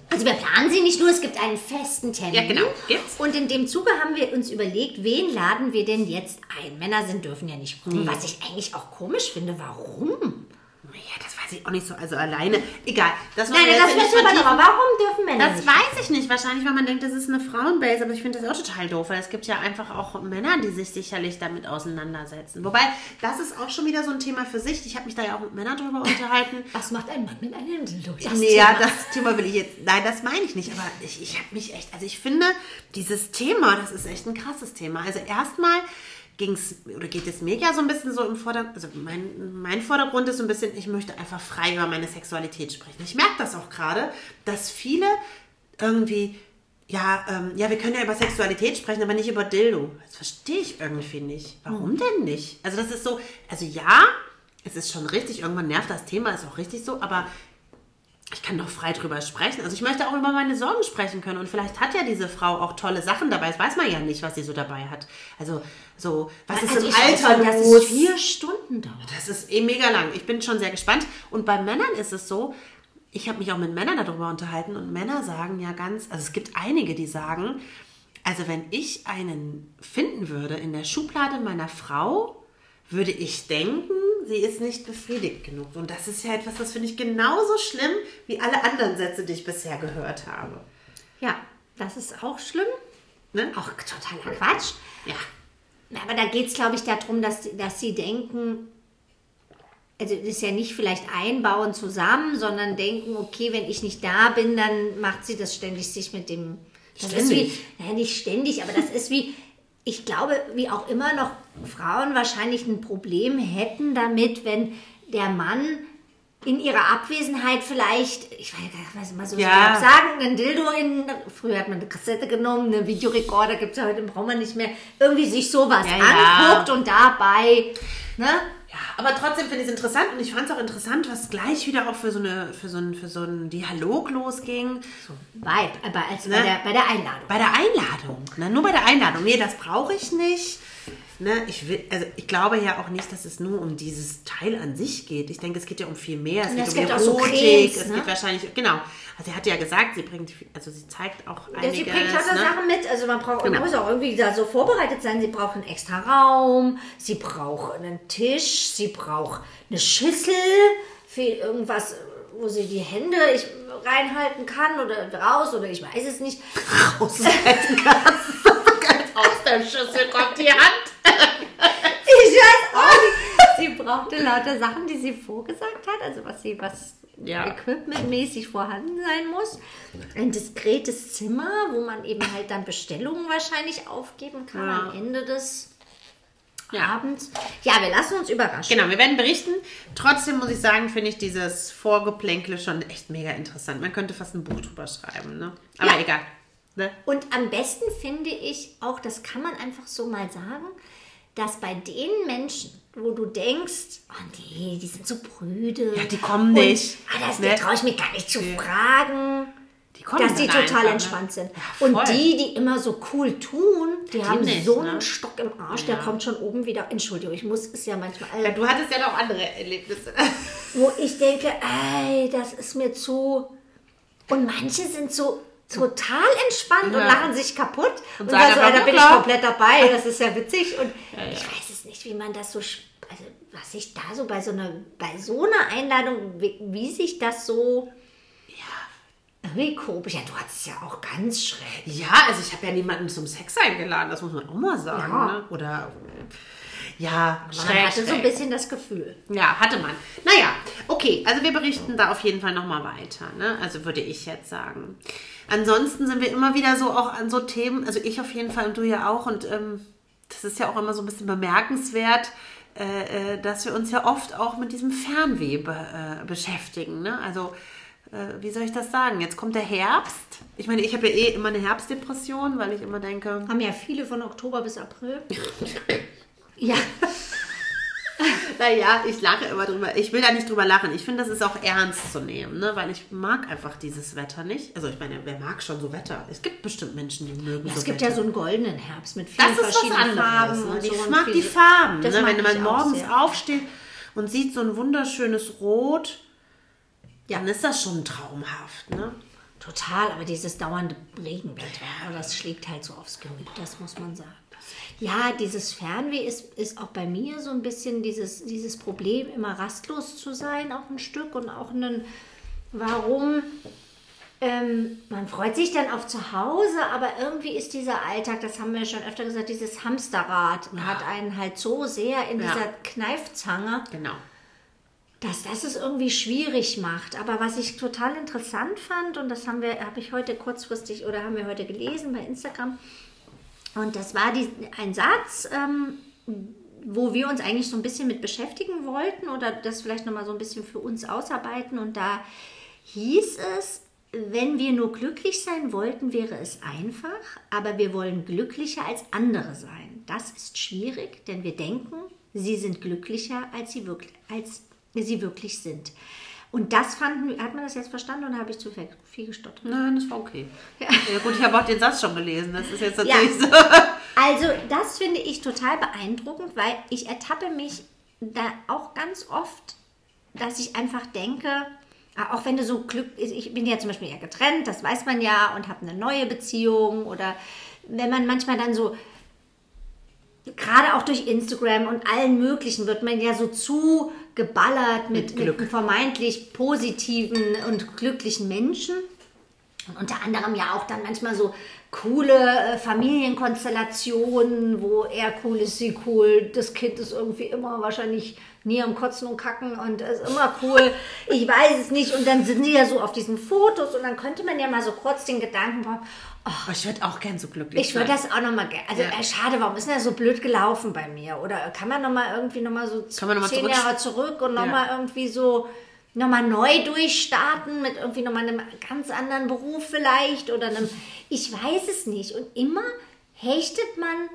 Speaker 1: Also wir planen sie nicht nur, es gibt einen festen Termin.
Speaker 2: Ja, genau, gibt's.
Speaker 1: Und in dem Zuge haben wir uns überlegt, wen laden wir denn jetzt ein? Männer sind, dürfen ja nicht kommen, was ich eigentlich auch komisch finde. Warum?
Speaker 2: Ja, weiß ich auch nicht so. Also alleine. Egal. Das
Speaker 1: Nein, das wissen wir aber. Warum dürfen Männer
Speaker 2: Das
Speaker 1: nicht?
Speaker 2: weiß ich nicht. Wahrscheinlich, weil man denkt, das ist eine Frauenbase. Aber ich finde das auch total doof, weil es gibt ja einfach auch Männer, die sich sicherlich damit auseinandersetzen. Wobei, das ist auch schon wieder so ein Thema für sich. Ich habe mich da ja auch mit Männern drüber unterhalten.
Speaker 1: Was macht ein Mann mit einem Dildo? Das
Speaker 2: nee, ja,
Speaker 1: Thema.
Speaker 2: das Thema will ich jetzt. Nein, das meine ich nicht. Aber ich, ich habe mich echt. Also ich finde, dieses Thema, das ist echt ein krasses Thema. Also erstmal ging's oder geht es mir ja so ein bisschen so im Vordergrund. Also mein, mein Vordergrund ist so ein bisschen, ich möchte einfach frei über meine Sexualität sprechen. Ich merke das auch gerade, dass viele irgendwie. Ja, ähm, ja, wir können ja über Sexualität sprechen, aber nicht über Dildo. Das verstehe ich irgendwie nicht. Warum denn nicht? Also das ist so, also ja, es ist schon richtig, irgendwann nervt das Thema, ist auch richtig so, aber ich kann doch frei drüber sprechen. Also ich möchte auch über meine Sorgen sprechen können. Und vielleicht hat ja diese Frau auch tolle Sachen dabei. Das weiß man ja nicht, was sie so dabei hat. Also so, was ist
Speaker 1: Also
Speaker 2: im Alter los?
Speaker 1: es vier Stunden dauert.
Speaker 2: Das ist eh mega lang. Ich bin schon sehr gespannt. Und bei Männern ist es so, ich habe mich auch mit Männern darüber unterhalten und Männer sagen ja ganz, also es gibt einige, die sagen, also wenn ich einen finden würde in der Schublade meiner Frau, würde ich denken, sie ist nicht befriedigt genug. Und das ist ja etwas, das finde ich genauso schlimm wie alle anderen Sätze, die ich bisher gehört habe.
Speaker 1: Ja, das ist auch schlimm.
Speaker 2: Ne?
Speaker 1: Auch totaler Quatsch.
Speaker 2: Ja.
Speaker 1: Aber da geht es, glaube ich, darum, dass, dass sie denken, also das ist ja nicht vielleicht einbauen zusammen, sondern denken, okay, wenn ich nicht da bin, dann macht sie das ständig sich mit dem. Das
Speaker 2: Ständig.
Speaker 1: ist wie, naja, nicht ständig, aber das ist wie, ich glaube, wie auch immer noch Frauen wahrscheinlich ein Problem hätten damit, wenn der Mann in ihrer Abwesenheit vielleicht, ich weiß gar nicht, mal so
Speaker 2: Ja.
Speaker 1: sagen, ein Dildo in, früher hat man eine Kassette genommen, einen Videorekorder gibt es ja heute, braucht man nicht mehr, irgendwie sich sowas
Speaker 2: Ja, ja.
Speaker 1: anguckt und dabei, ne?
Speaker 2: Ja, aber trotzdem finde ich es interessant und ich fand es auch interessant, was gleich wieder auch für so, eine, für so, einen, für so einen Dialog losging.
Speaker 1: Vibe, aber als
Speaker 2: Ne?
Speaker 1: bei, der, bei der Einladung.
Speaker 2: Bei der Einladung. Ne? Nur bei der Einladung. Nee, das brauche ich nicht. Ne? Ich, will, also ich glaube ja auch nicht, dass es nur um dieses Teil an sich geht. Ich denke, es geht ja um viel mehr. Es
Speaker 1: Ja,
Speaker 2: geht
Speaker 1: es
Speaker 2: um
Speaker 1: gibt auch so
Speaker 2: Erotik.
Speaker 1: Cremes,
Speaker 2: es
Speaker 1: ne?
Speaker 2: geht wahrscheinlich, genau. Also sie hat ja gesagt, sie bringt, also sie zeigt auch
Speaker 1: Ja,
Speaker 2: einiges.
Speaker 1: sie bringt lauter
Speaker 2: ne?
Speaker 1: Sachen mit. Also man braucht, man
Speaker 2: Genau.
Speaker 1: muss auch irgendwie da so vorbereitet sein. Sie braucht einen extra Raum, sie braucht einen Tisch, sie braucht eine Schüssel für irgendwas, wo sie die Hände ich, reinhalten kann oder raus oder ich weiß es nicht.
Speaker 2: Aushalten kannst. Schüssel kommt die Hand.
Speaker 1: Ich weiß auch nicht. Sie brauchte lauter Sachen, die sie vorgesagt hat, also was sie, was
Speaker 2: Ja.
Speaker 1: equipmentmäßig vorhanden sein muss. Ein diskretes Zimmer, wo man eben halt dann Bestellungen wahrscheinlich aufgeben kann
Speaker 2: Ja.
Speaker 1: am Ende des
Speaker 2: Ja.
Speaker 1: Abends. Ja, wir lassen uns überraschen.
Speaker 2: Genau, wir werden berichten. Trotzdem muss ich sagen, finde ich dieses Vorgeplänkle schon echt mega interessant. Man könnte fast ein Buch drüber schreiben, ne? Aber
Speaker 1: Ja.
Speaker 2: egal. Ne?
Speaker 1: Und am besten finde ich auch, das kann man einfach so mal sagen, dass bei den Menschen, wo du denkst, oh nee, die sind so prüde.
Speaker 2: Ja, die kommen
Speaker 1: und,
Speaker 2: nicht,
Speaker 1: Ah, das
Speaker 2: ne?
Speaker 1: traue ich mir gar nicht zu fragen.
Speaker 2: Die kommen
Speaker 1: dass die total
Speaker 2: einfach, ne?
Speaker 1: entspannt sind.
Speaker 2: Ja,
Speaker 1: und die, die immer so cool tun, die, haben
Speaker 2: nicht,
Speaker 1: so
Speaker 2: ne?
Speaker 1: einen Stock im Arsch, der
Speaker 2: Ja.
Speaker 1: kommt schon oben wieder. Entschuldigung, ich muss es ja manchmal.
Speaker 2: Ja, du hattest ja noch andere Erlebnisse.
Speaker 1: wo ich denke, ey, das ist mir zu. Und manche sind so total entspannt und
Speaker 2: Ja.
Speaker 1: lachen sich kaputt. Und,
Speaker 2: Und sagen
Speaker 1: so, ja, da bin ich komplett dabei. Das ist ja witzig. Und
Speaker 2: ja.
Speaker 1: ich weiß es nicht, wie man das so. Also, was sich da so bei so einer, bei so einer Einladung, wie, wie sich das so. Ja. Wie komisch. Ja, du hattest es ja auch ganz schräg.
Speaker 2: Ja, also ich habe ja niemanden zum Sex eingeladen, das muss man auch mal sagen.
Speaker 1: Ja.
Speaker 2: Ne? Oder ja,
Speaker 1: Man
Speaker 2: schräg,
Speaker 1: hatte so ein
Speaker 2: schräg.
Speaker 1: bisschen das Gefühl.
Speaker 2: Ja, hatte man. Naja, okay, also wir berichten da auf jeden Fall nochmal weiter, ne? Also würde ich jetzt sagen. Ansonsten sind wir immer wieder so auch an so Themen, also ich auf jeden Fall und du ja auch, und ähm, das ist ja auch immer so ein bisschen bemerkenswert, äh, äh, dass wir uns ja oft auch mit diesem Fernweh be, äh, beschäftigen, ne? Also äh, wie soll ich das sagen? Jetzt kommt der Herbst. Ich meine, ich habe ja eh immer eine Herbstdepression, weil ich immer denke,
Speaker 1: Haben ja viele von Oktober bis April. ja.
Speaker 2: naja, ich lache immer drüber. Ich will da nicht drüber lachen. Ich finde, das ist auch ernst zu nehmen, ne? weil ich mag einfach dieses Wetter nicht. Also ich meine, wer mag schon so Wetter? Es gibt bestimmt Menschen, die mögen
Speaker 1: Ja,
Speaker 2: so
Speaker 1: es gibt
Speaker 2: Wetter.
Speaker 1: ja so einen goldenen Herbst mit vielen
Speaker 2: das
Speaker 1: verschiedenen. Farben.
Speaker 2: Ne?
Speaker 1: und
Speaker 2: Ich
Speaker 1: so
Speaker 2: mag
Speaker 1: viel-
Speaker 2: die Farben.
Speaker 1: Das
Speaker 2: Ne?
Speaker 1: mag
Speaker 2: Wenn man
Speaker 1: auch
Speaker 2: morgens
Speaker 1: sehr.
Speaker 2: aufsteht und sieht so ein wunderschönes Rot,
Speaker 1: Ja.
Speaker 2: dann ist das schon traumhaft. Ne?
Speaker 1: Total, aber dieses dauernde Regenwetter, das schlägt halt so aufs Gemüt, das muss man sagen. Ja, dieses Fernweh ist, ist auch bei mir so ein bisschen dieses, dieses Problem, immer rastlos zu sein, auch ein Stück und auch ein, warum ähm, man freut sich dann auf zu Hause, aber irgendwie ist dieser Alltag, das haben wir schon öfter gesagt, dieses Hamsterrad hat einen halt so sehr in
Speaker 2: Ja.
Speaker 1: dieser Kneifzange,
Speaker 2: Genau.
Speaker 1: dass das es irgendwie schwierig macht. Aber was ich total interessant fand, und das haben wir, habe ich heute kurzfristig oder haben wir heute gelesen bei Instagram, und das war die, ein Satz, ähm, wo wir uns eigentlich so ein bisschen mit beschäftigen wollten oder das vielleicht nochmal so ein bisschen für uns ausarbeiten. Und da hieß es, wenn wir nur glücklich sein wollten, wäre es einfach, aber wir wollen glücklicher als andere sein. Das ist schwierig, denn wir denken, sie sind glücklicher, als sie wirklich, als sie wirklich sind. Und das fanden wir, hat man das jetzt verstanden oder habe ich zu viel- gestottert?
Speaker 2: Nein, das war okay. Ja, gut, ich habe auch den Satz schon gelesen. Das ist jetzt
Speaker 1: Ja.
Speaker 2: natürlich so.
Speaker 1: Also das finde ich total beeindruckend, weil ich ertappe mich da auch ganz oft, dass ich einfach denke, auch wenn du so Glück, ich bin ja zum Beispiel ja getrennt, das weiß man ja und habe eine neue Beziehung oder wenn man manchmal dann so gerade auch durch Instagram und allen möglichen wird man ja so zu geballert mit,
Speaker 2: Mit
Speaker 1: mit, vermeintlich positiven und glücklichen Menschen. Und unter anderem ja auch dann manchmal so coole äh, Familienkonstellationen, wo er cool ist, sie cool, das Kind ist irgendwie immer wahrscheinlich nie am Kotzen und Kacken und ist immer cool. Ich weiß es nicht. Und dann sind sie ja so auf diesen Fotos und dann könnte man ja mal so kurz den Gedanken haben,
Speaker 2: Aber ich würde auch gern so glücklich
Speaker 1: ich würde
Speaker 2: sein.
Speaker 1: das auch nochmal gerne. Also
Speaker 2: Ja.
Speaker 1: äh, schade, warum ist denn das so blöd gelaufen bei mir? Oder kann man nochmal irgendwie nochmal so
Speaker 2: Kann man noch mal
Speaker 1: zehn
Speaker 2: zurück-
Speaker 1: Jahre zurück und
Speaker 2: Ja.
Speaker 1: nochmal irgendwie so nochmal neu durchstarten mit irgendwie nochmal einem ganz anderen Beruf vielleicht oder einem, ich weiß es nicht. Und immer hechtet man,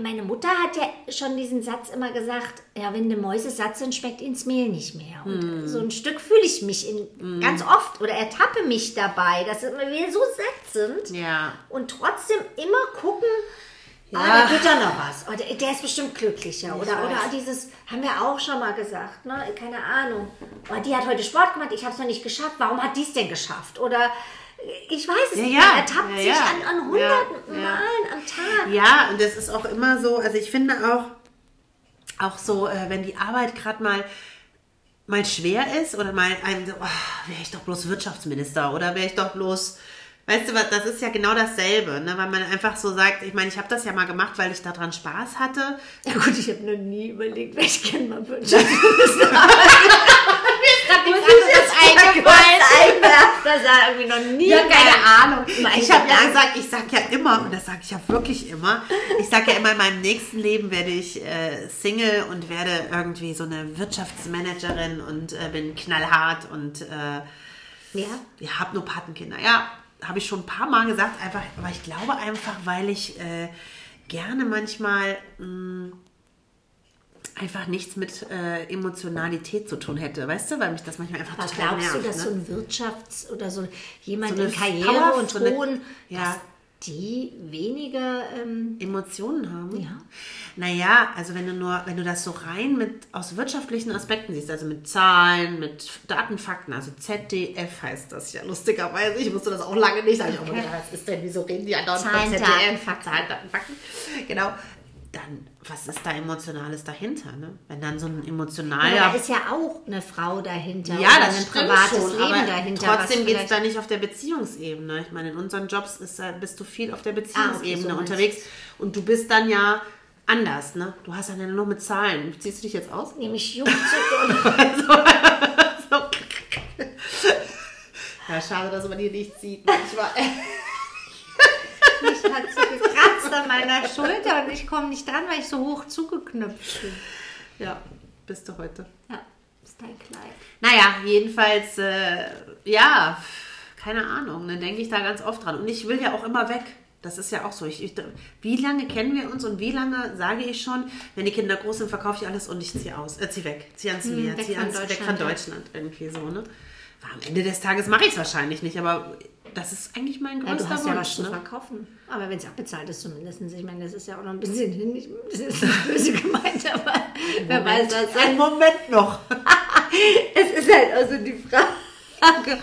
Speaker 1: meine Mutter hat ja schon diesen Satz immer gesagt, ja, wenn die Mäuse satt sind, schmeckt ins Mehl nicht mehr. Und
Speaker 2: Hm.
Speaker 1: so ein Stück fühle ich mich in, ganz oft oder ertappe mich dabei, dass wir so satt sind
Speaker 2: Ja.
Speaker 1: und trotzdem immer gucken, ja.
Speaker 2: Ja.
Speaker 1: da geht ja noch was. Oder der ist bestimmt glücklicher. Oder,
Speaker 2: weiß.
Speaker 1: oder dieses, haben wir auch schon mal gesagt, ne? keine Ahnung. Oh, die hat heute Sport gemacht, ich habe es noch nicht geschafft. Warum hat die es denn geschafft? Oder ich weiß es
Speaker 2: Ja,
Speaker 1: nicht.
Speaker 2: ja.
Speaker 1: Man ertappt
Speaker 2: Ja,
Speaker 1: sich
Speaker 2: ja.
Speaker 1: an, an hunderten. Malen am Tag.
Speaker 2: Ja, und das ist auch immer so, also ich finde auch, auch so, äh, wenn die Arbeit gerade mal mal schwer ist oder mal einem so, oh, wäre ich doch bloß Wirtschaftsminister oder wäre ich doch bloß, weißt du was, das ist ja genau dasselbe, ne? weil man einfach so sagt, ich meine, ich habe das ja mal gemacht, weil ich daran Spaß hatte.
Speaker 1: Ja gut, ich habe noch nie überlegt, welch gerne mal Wirtschaftsminister einwerfen. Das war irgendwie noch nie.
Speaker 2: Ja, keine Ahnung. Ich habe ja gesagt, ich sag ja immer, und das sage ich ja wirklich immer, ich sage ja immer, in meinem nächsten Leben werde ich äh, Single und werde irgendwie so eine Wirtschaftsmanagerin und äh, bin knallhart und äh,
Speaker 1: Ja.
Speaker 2: ja, habe nur Patenkinder. Ja, habe ich schon ein paar Mal gesagt, einfach, aber ich glaube einfach, weil ich äh, gerne manchmal mh, einfach nichts mit äh, Emotionalität zu tun hätte, weißt du, weil mich das manchmal einfach
Speaker 1: Was
Speaker 2: total
Speaker 1: glaubst du,
Speaker 2: nervt.
Speaker 1: dass
Speaker 2: ne?
Speaker 1: so ein Wirtschafts- oder so jemand
Speaker 2: So
Speaker 1: in Karriere
Speaker 2: Power-
Speaker 1: und
Speaker 2: so eine- ja.
Speaker 1: dass die weniger ähm,
Speaker 2: Emotionen haben?
Speaker 1: Ja.
Speaker 2: Naja, also wenn du nur, wenn du das so rein mit aus wirtschaftlichen Aspekten siehst, also mit Zahlen, mit Datenfakten, also ZDF heißt das ja lustigerweise. Ich wusste das auch lange nicht. Sag ich auch mal, was ist denn, wieso reden die von
Speaker 1: Zahlen,
Speaker 2: ZDF? Zahlen, Daten, Fakten. Genau. Dann, was ist da Emotionales dahinter? Ne? Wenn dann so ein emotionaler
Speaker 1: da ist ja auch eine Frau dahinter
Speaker 2: ja, das
Speaker 1: ein privates
Speaker 2: schon,
Speaker 1: Leben dahinter.
Speaker 2: trotzdem geht es da nicht auf der Beziehungsebene. Ich meine, in unseren Jobs ist, da- bist du viel auf der Beziehungsebene
Speaker 1: so meinst
Speaker 2: unterwegs und du bist dann ja anders, ne? Du hast dann ja nur mit Zahlen. Ziehst du dich jetzt aus?
Speaker 1: Nämlich Juckzucker
Speaker 2: Ja, schade, dass man die nicht sieht. manchmal.
Speaker 1: und mich hat so gekratzt an meiner Schulter und ich komme nicht dran, weil ich so hoch zugeknöpft bin.
Speaker 2: ja, bist du heute.
Speaker 1: Ja, ist dein Kleid.
Speaker 2: Naja, jedenfalls, äh, ja, keine Ahnung, dann denke ich da ganz oft dran. Und ich will ja auch immer weg. Das ist ja auch so. Ich, ich, wie lange kennen wir uns und wie lange sage ich schon, wenn die Kinder groß sind, verkaufe ich alles und ich ziehe aus, äh, zieh weg, zieh ans Meer,
Speaker 1: Hm, weg
Speaker 2: ans, weg
Speaker 1: Deutschland,
Speaker 2: von. Deutschland, irgendwie so, ne? Am Ende des Tages mache ich es wahrscheinlich nicht, aber das ist eigentlich mein
Speaker 1: Ja,
Speaker 2: größter
Speaker 1: du hast ja was
Speaker 2: Wunsch.
Speaker 1: zu
Speaker 2: ne?
Speaker 1: verkaufen. Aber wenn es abbezahlt ist zumindest. Ich meine, das ist ja auch noch ein bisschen hin. Ich- Das ist nicht böse gemeint, aber wer weiß was.
Speaker 2: Ein Moment noch.
Speaker 1: Es ist halt also die Frage,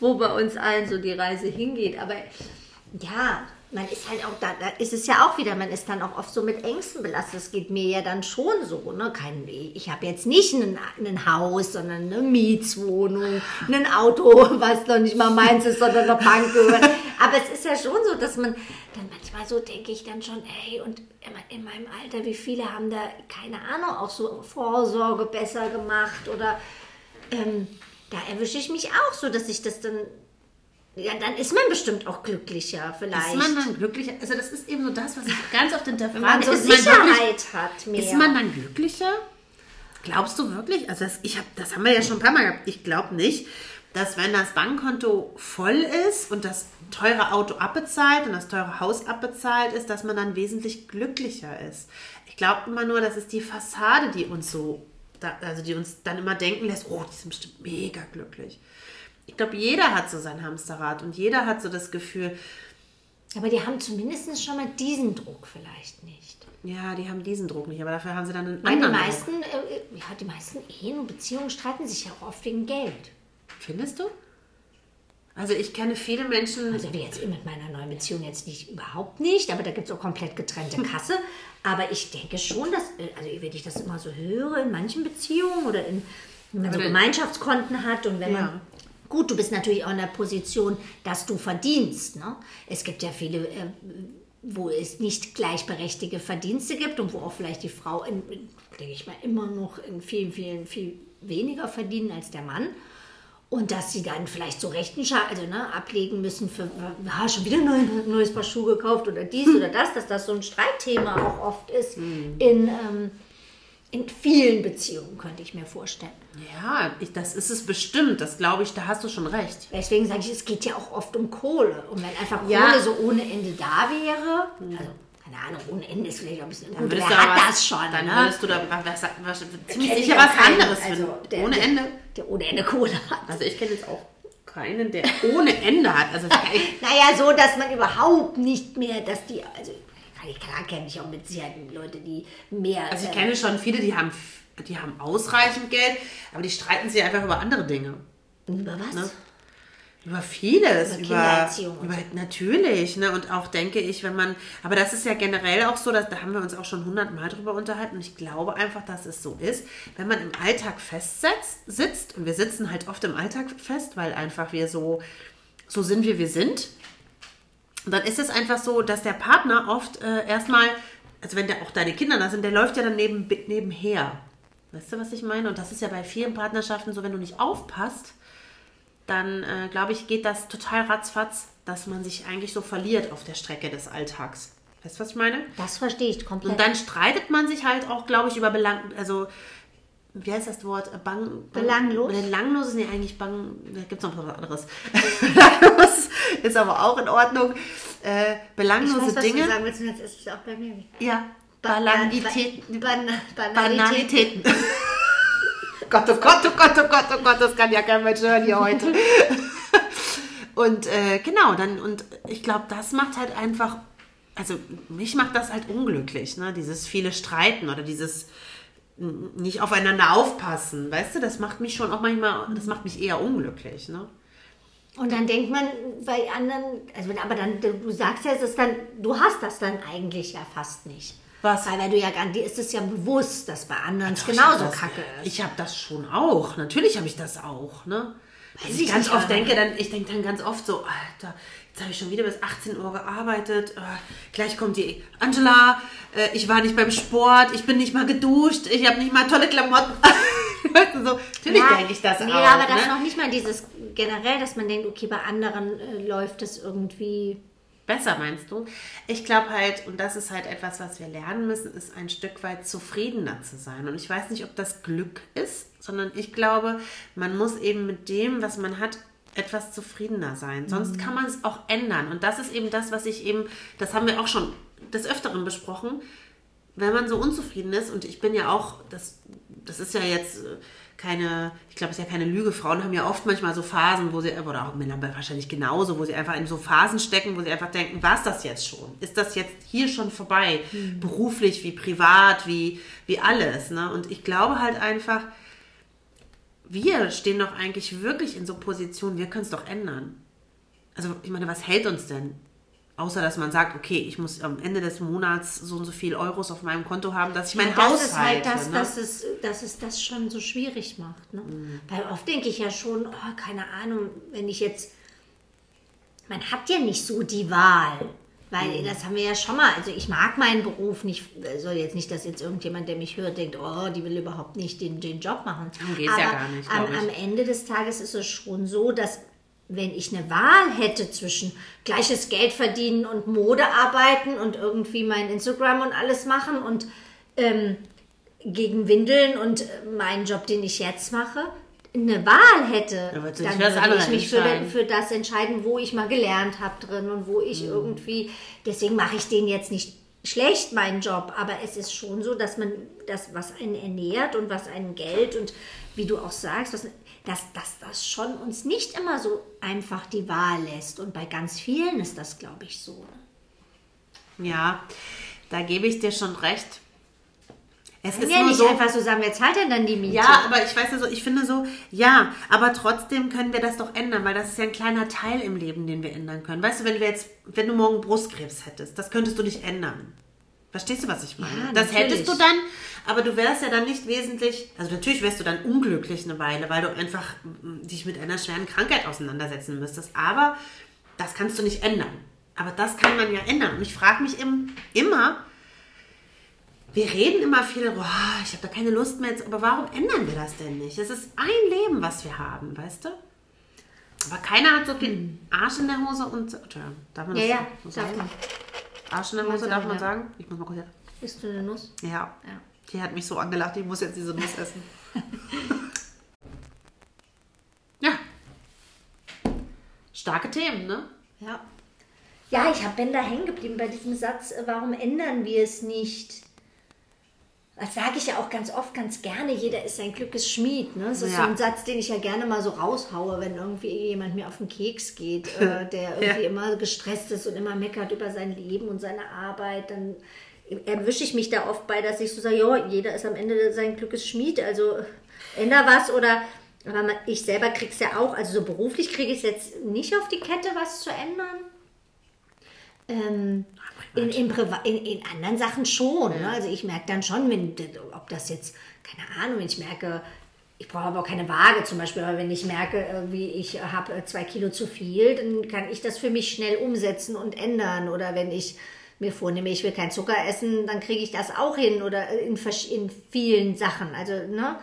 Speaker 1: wo bei uns allen so die Reise hingeht. Aber ja, man ist halt auch da, da ist es ja auch wieder, man ist dann auch oft so mit Ängsten belastet. Es geht mir ja dann schon so. Ne? Kein, ich habe jetzt nicht ein, Haus, sondern eine Mietswohnung, ein Auto, was noch nicht mal meins ist, sondern der Bank gehört. Aber es ist ja schon so, dass man dann manchmal so denke ich dann schon, ey, und in meinem Alter, wie viele haben da, keine Ahnung, auch so Vorsorge besser gemacht oder ähm, da erwische ich mich auch so, dass ich das dann, ja, dann ist man bestimmt auch glücklicher vielleicht.
Speaker 2: Ist man dann glücklicher? Also das ist eben so das, was ich ganz oft hinterfrage.
Speaker 1: wenn man so
Speaker 2: ist man
Speaker 1: Sicherheit
Speaker 2: wirklich-
Speaker 1: hat mehr.
Speaker 2: Ist man dann glücklicher? Glaubst du wirklich? Also das, ich hab, das haben wir ja schon ein paar Mal gehabt. Ich glaube nicht, dass wenn das Bankkonto voll ist und das teure Auto abbezahlt und das teure Haus abbezahlt ist, dass man dann wesentlich glücklicher ist. Ich glaube immer nur, das ist die Fassade, die uns so, also die uns dann immer denken lässt, oh, die sind bestimmt mega glücklich. Ich glaube, jeder hat so sein Hamsterrad und jeder hat so das Gefühl,
Speaker 1: Aber die haben zumindest schon mal diesen Druck vielleicht nicht.
Speaker 2: ja, die haben diesen Druck nicht, aber dafür haben sie dann einen
Speaker 1: die
Speaker 2: anderen Druck.
Speaker 1: meisten, äh, ja, die meisten Ehen und Beziehungen streiten sich ja auch oft wegen Geld.
Speaker 2: Findest du? Also ich kenne viele Menschen,
Speaker 1: Also wie jetzt mit meiner neuen Beziehung jetzt nicht, überhaupt nicht, aber da gibt es auch komplett getrennte Kasse. Aber ich denke schon, dass, äh, also wenn ich das immer so höre, in manchen Beziehungen oder in, wenn man so
Speaker 2: Oder-
Speaker 1: Gemeinschaftskonten hat und wenn
Speaker 2: Ja.
Speaker 1: man, gut, du bist natürlich auch in der Position, dass du verdienst. Ne? Es gibt ja viele, äh, wo es nicht gleichberechtigte Verdienste gibt und wo auch vielleicht die Frau, in, in, denke ich mal, immer noch in vielen, vielen, viel weniger verdienen als der Mann. Und dass sie dann vielleicht so Rechenschaft, also ne, ablegen müssen für, ja, schon wieder ein neues, neues Paar Schuhe gekauft oder dies oder das, dass das so ein Streitthema auch oft ist in, ähm, in vielen Beziehungen, könnte ich mir vorstellen.
Speaker 2: Ja, ich, das ist es bestimmt, das glaube ich, da hast du schon recht.
Speaker 1: Deswegen sage ich, es geht ja auch oft um Kohle. Und wenn einfach Kohle
Speaker 2: Ja.
Speaker 1: so ohne Ende da wäre, also keine Ahnung, ohne Ende ist vielleicht auch ein bisschen gut,
Speaker 2: würdest
Speaker 1: wer hat
Speaker 2: was-
Speaker 1: das schon?
Speaker 2: Dann
Speaker 1: ne?
Speaker 2: würdest du da was, was, was, ziemlich sicher was
Speaker 1: keinen,
Speaker 2: anderes
Speaker 1: also
Speaker 2: finden.
Speaker 1: der-
Speaker 2: ohne Ende.
Speaker 1: Der ohne Ende Kohle hat.
Speaker 2: Also ich kenne jetzt auch keinen, der ohne Ende hat. Also
Speaker 1: Naja, so, dass man überhaupt nicht mehr, dass die, also klar kenne ich auch mit Sicherheit Leute, die mehr.
Speaker 2: also ich
Speaker 1: äh,
Speaker 2: kenne schon viele, die haben, die haben ausreichend Geld, aber die streiten sich einfach über andere Dinge.
Speaker 1: über was?
Speaker 2: Ne? Über vieles,
Speaker 1: Über
Speaker 2: über,
Speaker 1: Kindererziehung und
Speaker 2: über natürlich, ne? Und auch denke ich, wenn man, aber das ist ja generell auch so, dass, da haben wir uns auch schon hundertmal drüber unterhalten und ich glaube einfach, dass es so ist, wenn man im Alltag festsetzt, sitzt und wir sitzen halt oft im Alltag fest, weil einfach wir so, so sind, wie wir sind. Und dann ist es einfach so, dass der Partner oft äh, erstmal, also wenn der auch deine Kinder da sind, der läuft ja dann neben, nebenher. Weißt du, was ich meine? Und das ist ja bei vielen Partnerschaften so, wenn du nicht aufpasst, dann äh, glaube ich, geht das total ratzfatz, dass man sich eigentlich so verliert auf der Strecke des Alltags. Weißt du, was ich meine?
Speaker 1: Das verstehe ich komplett.
Speaker 2: Und dann streitet man sich halt auch, glaube ich, über Belang, also wie heißt das Wort? Bang,
Speaker 1: Belanglos?
Speaker 2: Belanglos ist nee, eigentlich bang, da gibt es noch was anderes. belanglos ist aber auch in Ordnung. Äh,
Speaker 1: ich
Speaker 2: belanglose
Speaker 1: weiß, was
Speaker 2: Dinge.
Speaker 1: du sagen willst, jetzt ist es auch bei mir.
Speaker 2: Ja,
Speaker 1: Ba-
Speaker 2: Banalitäten.
Speaker 1: Ba- Ban Banalitäten.
Speaker 2: Banalitäten. Gott, oh Gott, oh Gott, oh Gott, oh Gott, das kann ja kein Mensch hören hier heute. und äh, genau, dann, und ich glaube, das macht halt einfach, also mich macht das halt unglücklich, ne? Dieses viele Streiten oder dieses nicht aufeinander aufpassen, weißt du, das macht mich schon auch manchmal, das macht mich eher unglücklich, ne?
Speaker 1: Und dann denkt man bei anderen, also wenn- aber dann, du sagst ja, es ist dann, du hast das dann eigentlich ja fast nicht.
Speaker 2: Was?
Speaker 1: Weil, weil du ja gar, dir ist es ja bewusst, dass bei anderen es genauso
Speaker 2: das,
Speaker 1: kacke ist.
Speaker 2: Ich habe das schon auch. Natürlich habe ich das auch. Ne?
Speaker 1: Weiß
Speaker 2: ich ganz oft
Speaker 1: aber-
Speaker 2: denke, dann, ich denke dann ganz oft so, Alter, jetzt habe ich schon wieder bis 18 Uhr gearbeitet. Äh, gleich kommt die Angela, äh, ich war nicht beim Sport, ich bin nicht mal geduscht, ich habe nicht mal tolle Klamotten. So, natürlich
Speaker 1: Ja,
Speaker 2: denke ich das
Speaker 1: nee,
Speaker 2: auch.
Speaker 1: aber das
Speaker 2: ne?
Speaker 1: noch nicht mal dieses generell, dass man denkt, okay, bei anderen äh, läuft es irgendwie.
Speaker 2: Besser meinst du? Ich glaube halt, und das ist halt etwas, was wir lernen müssen, ist ein Stück weit zufriedener zu sein. Und ich weiß nicht, ob das Glück ist, sondern ich glaube, man muss eben mit dem, was man hat, etwas zufriedener sein. Sonst kann man es auch ändern. Und das ist eben das, was ich eben, das haben wir auch schon des Öfteren besprochen, wenn man so unzufrieden ist, und ich bin ja auch, das, das ist ja jetzt äh, keine, ich glaube, es ist ja keine Lüge. Frauen haben ja oft manchmal so Phasen, wo sie, oder auch Männer wahrscheinlich genauso, wo sie einfach in so Phasen stecken, wo sie einfach denken, war es das jetzt schon? Ist das jetzt hier schon vorbei?
Speaker 1: Mhm.
Speaker 2: Beruflich, wie privat, wie, wie alles. Ne? Und ich glaube halt einfach, wir stehen doch eigentlich wirklich in so Positionen, wir können es doch ändern. Also, ich meine, was hält uns denn? Außer, dass man sagt, okay, ich muss am Ende des Monats so und so viel Euros auf meinem Konto haben, dass ich mein
Speaker 1: Ja,
Speaker 2: Haus
Speaker 1: das ist halt das,
Speaker 2: ne?
Speaker 1: dass, es, dass es das schon so schwierig macht. Ne?
Speaker 2: Mhm.
Speaker 1: Weil oft denke ich ja schon, oh, keine Ahnung, wenn ich jetzt, man hat ja nicht so die Wahl. Weil
Speaker 2: Mhm.
Speaker 1: das haben wir ja schon mal, also ich mag meinen Beruf nicht, soll jetzt nicht, dass jetzt irgendjemand, der mich hört, denkt, oh, die will überhaupt nicht den, den Job machen.
Speaker 2: Darum geht's ja gar nicht,
Speaker 1: am, am Ende des Tages ist es schon so, dass wenn ich eine Wahl hätte zwischen gleiches Geld verdienen und Mode arbeiten und irgendwie mein Instagram und alles machen und ähm, gegen Windeln und äh, meinen Job, den ich jetzt mache, eine Wahl hätte,
Speaker 2: Ja,
Speaker 1: dann würde ich mich für, für das entscheiden, wo ich mal gelernt habe drin und wo
Speaker 2: Mhm.
Speaker 1: ich irgendwie, deswegen mache ich den jetzt nicht schlecht, meinen Job, aber es ist schon so, dass man das, was einen ernährt und was einen Geld und wie du auch sagst, was, dass, dass das schon uns nicht immer so einfach die Wahl lässt und bei ganz vielen ist das, glaube ich, so.
Speaker 2: Ja, da gebe ich dir schon recht. Es ist
Speaker 1: ja
Speaker 2: nur
Speaker 1: nicht
Speaker 2: so,
Speaker 1: einfach so sagen, wer zahlt denn dann die Miete?
Speaker 2: Ja, aber ich weiß ja so, ich finde so, ja, aber trotzdem können wir das doch ändern, weil das ist ja ein kleiner Teil im Leben, den wir ändern können. Weißt du, wenn wir jetzt, wenn du morgen Brustkrebs hättest, das könntest du nicht ändern. Verstehst du, was ich meine?
Speaker 1: Ja,
Speaker 2: das hättest du dann, aber du wärst ja dann nicht wesentlich, also natürlich wärst du dann unglücklich eine Weile, weil du einfach dich mit einer schweren Krankheit auseinandersetzen müsstest. Aber das kannst du nicht ändern. Aber das kann man ja ändern. Und ich frage mich im, immer, wir reden immer viel, oh, ich habe da keine Lust mehr, jetzt, aber warum ändern wir das denn nicht? Es ist ein Leben, was wir haben, weißt du? Aber keiner hat so viel Arsch in der Hose und. Entschuldigung, darf man
Speaker 1: ja,
Speaker 2: das
Speaker 1: ja,
Speaker 2: so
Speaker 1: darf
Speaker 2: sagen? Arsch in der Hose, darf man
Speaker 1: ja.
Speaker 2: sagen? Ich muss mal kurz.
Speaker 1: Isst du eine Nuss?
Speaker 2: Ja.
Speaker 1: Ja.
Speaker 2: Die hat mich so angelacht, ich muss jetzt diese Nuss essen. ja. Starke Themen, ne?
Speaker 1: Ja. Ja, ich hab, bin da hängen geblieben bei diesem Satz, äh, warum ändern wir es nicht? Das sage ich ja auch ganz oft, ganz gerne, jeder ist sein Glückes Schmied. Ne? Das ist
Speaker 2: Ja.
Speaker 1: so ein Satz, den ich ja gerne mal so raushaue, wenn irgendwie jemand mir auf den Keks geht, äh, der irgendwie immer gestresst ist und immer meckert über sein Leben und seine Arbeit. Dann erwische ich mich da oft bei, dass ich so sage, ja, jeder ist am Ende sein Glückes Schmied, also änder was oder... Aber man- ich selber krieg's ja auch, also so beruflich kriege ich es jetzt nicht auf die Kette, was zu ändern. Ähm, in, in, in, in anderen Sachen schon. Ne? Also ich merke dann schon, wenn, ob das jetzt, keine Ahnung, wenn ich merke, ich brauche aber auch keine Waage zum Beispiel, aber wenn ich merke, irgendwie ich habe zwei Kilo zu viel, dann kann ich das für mich schnell umsetzen und ändern. Oder wenn ich mir vornehme, ich will kein Zucker essen, dann kriege ich das auch hin oder in, versch- in vielen Sachen. Also, ne?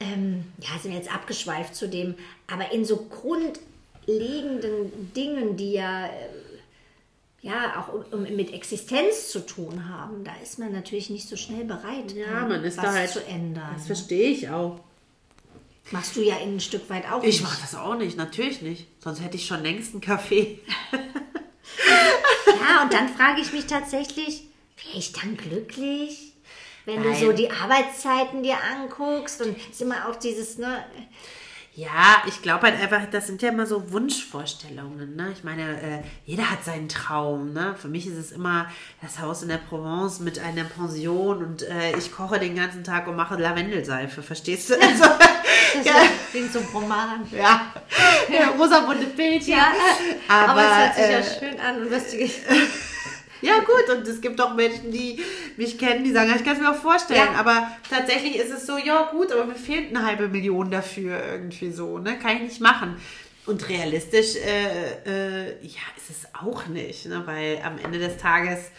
Speaker 1: ähm, ja, sind wir jetzt abgeschweift zu dem, aber in so grundlegenden Dingen, die ja, äh, ja auch um, um, mit Existenz zu tun haben, da ist man natürlich nicht so schnell bereit,
Speaker 2: Ja,
Speaker 1: ähm,
Speaker 2: man ist
Speaker 1: was
Speaker 2: da halt.
Speaker 1: zu ändern.
Speaker 2: Das verstehe ich auch.
Speaker 1: Machst du ja ein Stück weit auch
Speaker 2: Ich mache das auch nicht, natürlich nicht. Sonst hätte ich schon längst einen Kaffee.
Speaker 1: Ja, und dann frage ich mich tatsächlich, wäre ich dann glücklich? Wenn du
Speaker 2: Nein.
Speaker 1: so die Arbeitszeiten dir anguckst und es ist immer auch dieses, ne,
Speaker 2: Ja, ich glaube halt einfach, das sind ja immer so Wunschvorstellungen. Ne? Ich meine, äh, jeder hat seinen Traum. Ne? Für mich ist es immer das Haus in der Provence mit einer Pension und äh, ich koche den ganzen Tag und mache Lavendelseife. Verstehst du? Also,
Speaker 1: das
Speaker 2: ja,
Speaker 1: klingt so Roman.
Speaker 2: ja. ja, rosa-bunte Bildchen.
Speaker 1: Ja, aber,
Speaker 2: aber,
Speaker 1: es hört sich
Speaker 2: äh,
Speaker 1: ja schön an und lustig.
Speaker 2: Ja, gut, und es gibt auch Menschen, die mich kennen, die sagen, ich kann es mir auch vorstellen.
Speaker 1: Ja.
Speaker 2: Aber tatsächlich ist es so, ja, gut, aber mir fehlt eine halbe Million dafür irgendwie so, ne? Kann ich nicht machen. Und realistisch, äh, äh, ja, ist es auch nicht, ne? Weil am Ende des Tages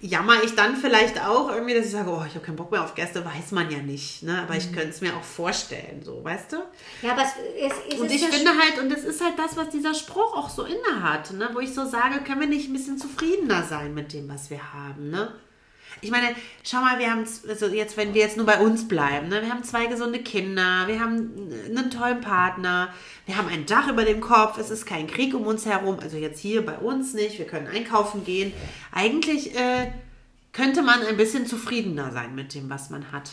Speaker 2: jammer ich dann vielleicht auch irgendwie, dass ich sage, oh, ich habe keinen Bock mehr auf Gäste, weiß man ja nicht, ne? Aber ich könnte es mir auch vorstellen, so, weißt du?
Speaker 1: Ja, aber es, es, es
Speaker 2: Und
Speaker 1: ist
Speaker 2: ich finde halt, und das ist halt das, was dieser Spruch auch so inne hat, ne? wo ich so sage, können wir nicht ein bisschen zufriedener sein mit dem, was wir haben, ne? Ich meine, schau mal, wir haben, also jetzt, wenn wir jetzt nur bei uns bleiben, ne? wir haben zwei gesunde Kinder, wir haben einen tollen Partner, wir haben ein Dach über dem Kopf, es ist kein Krieg um uns herum, also jetzt hier bei uns nicht, wir können einkaufen gehen. Eigentlich äh, könnte man ein bisschen zufriedener sein mit dem, was man hat.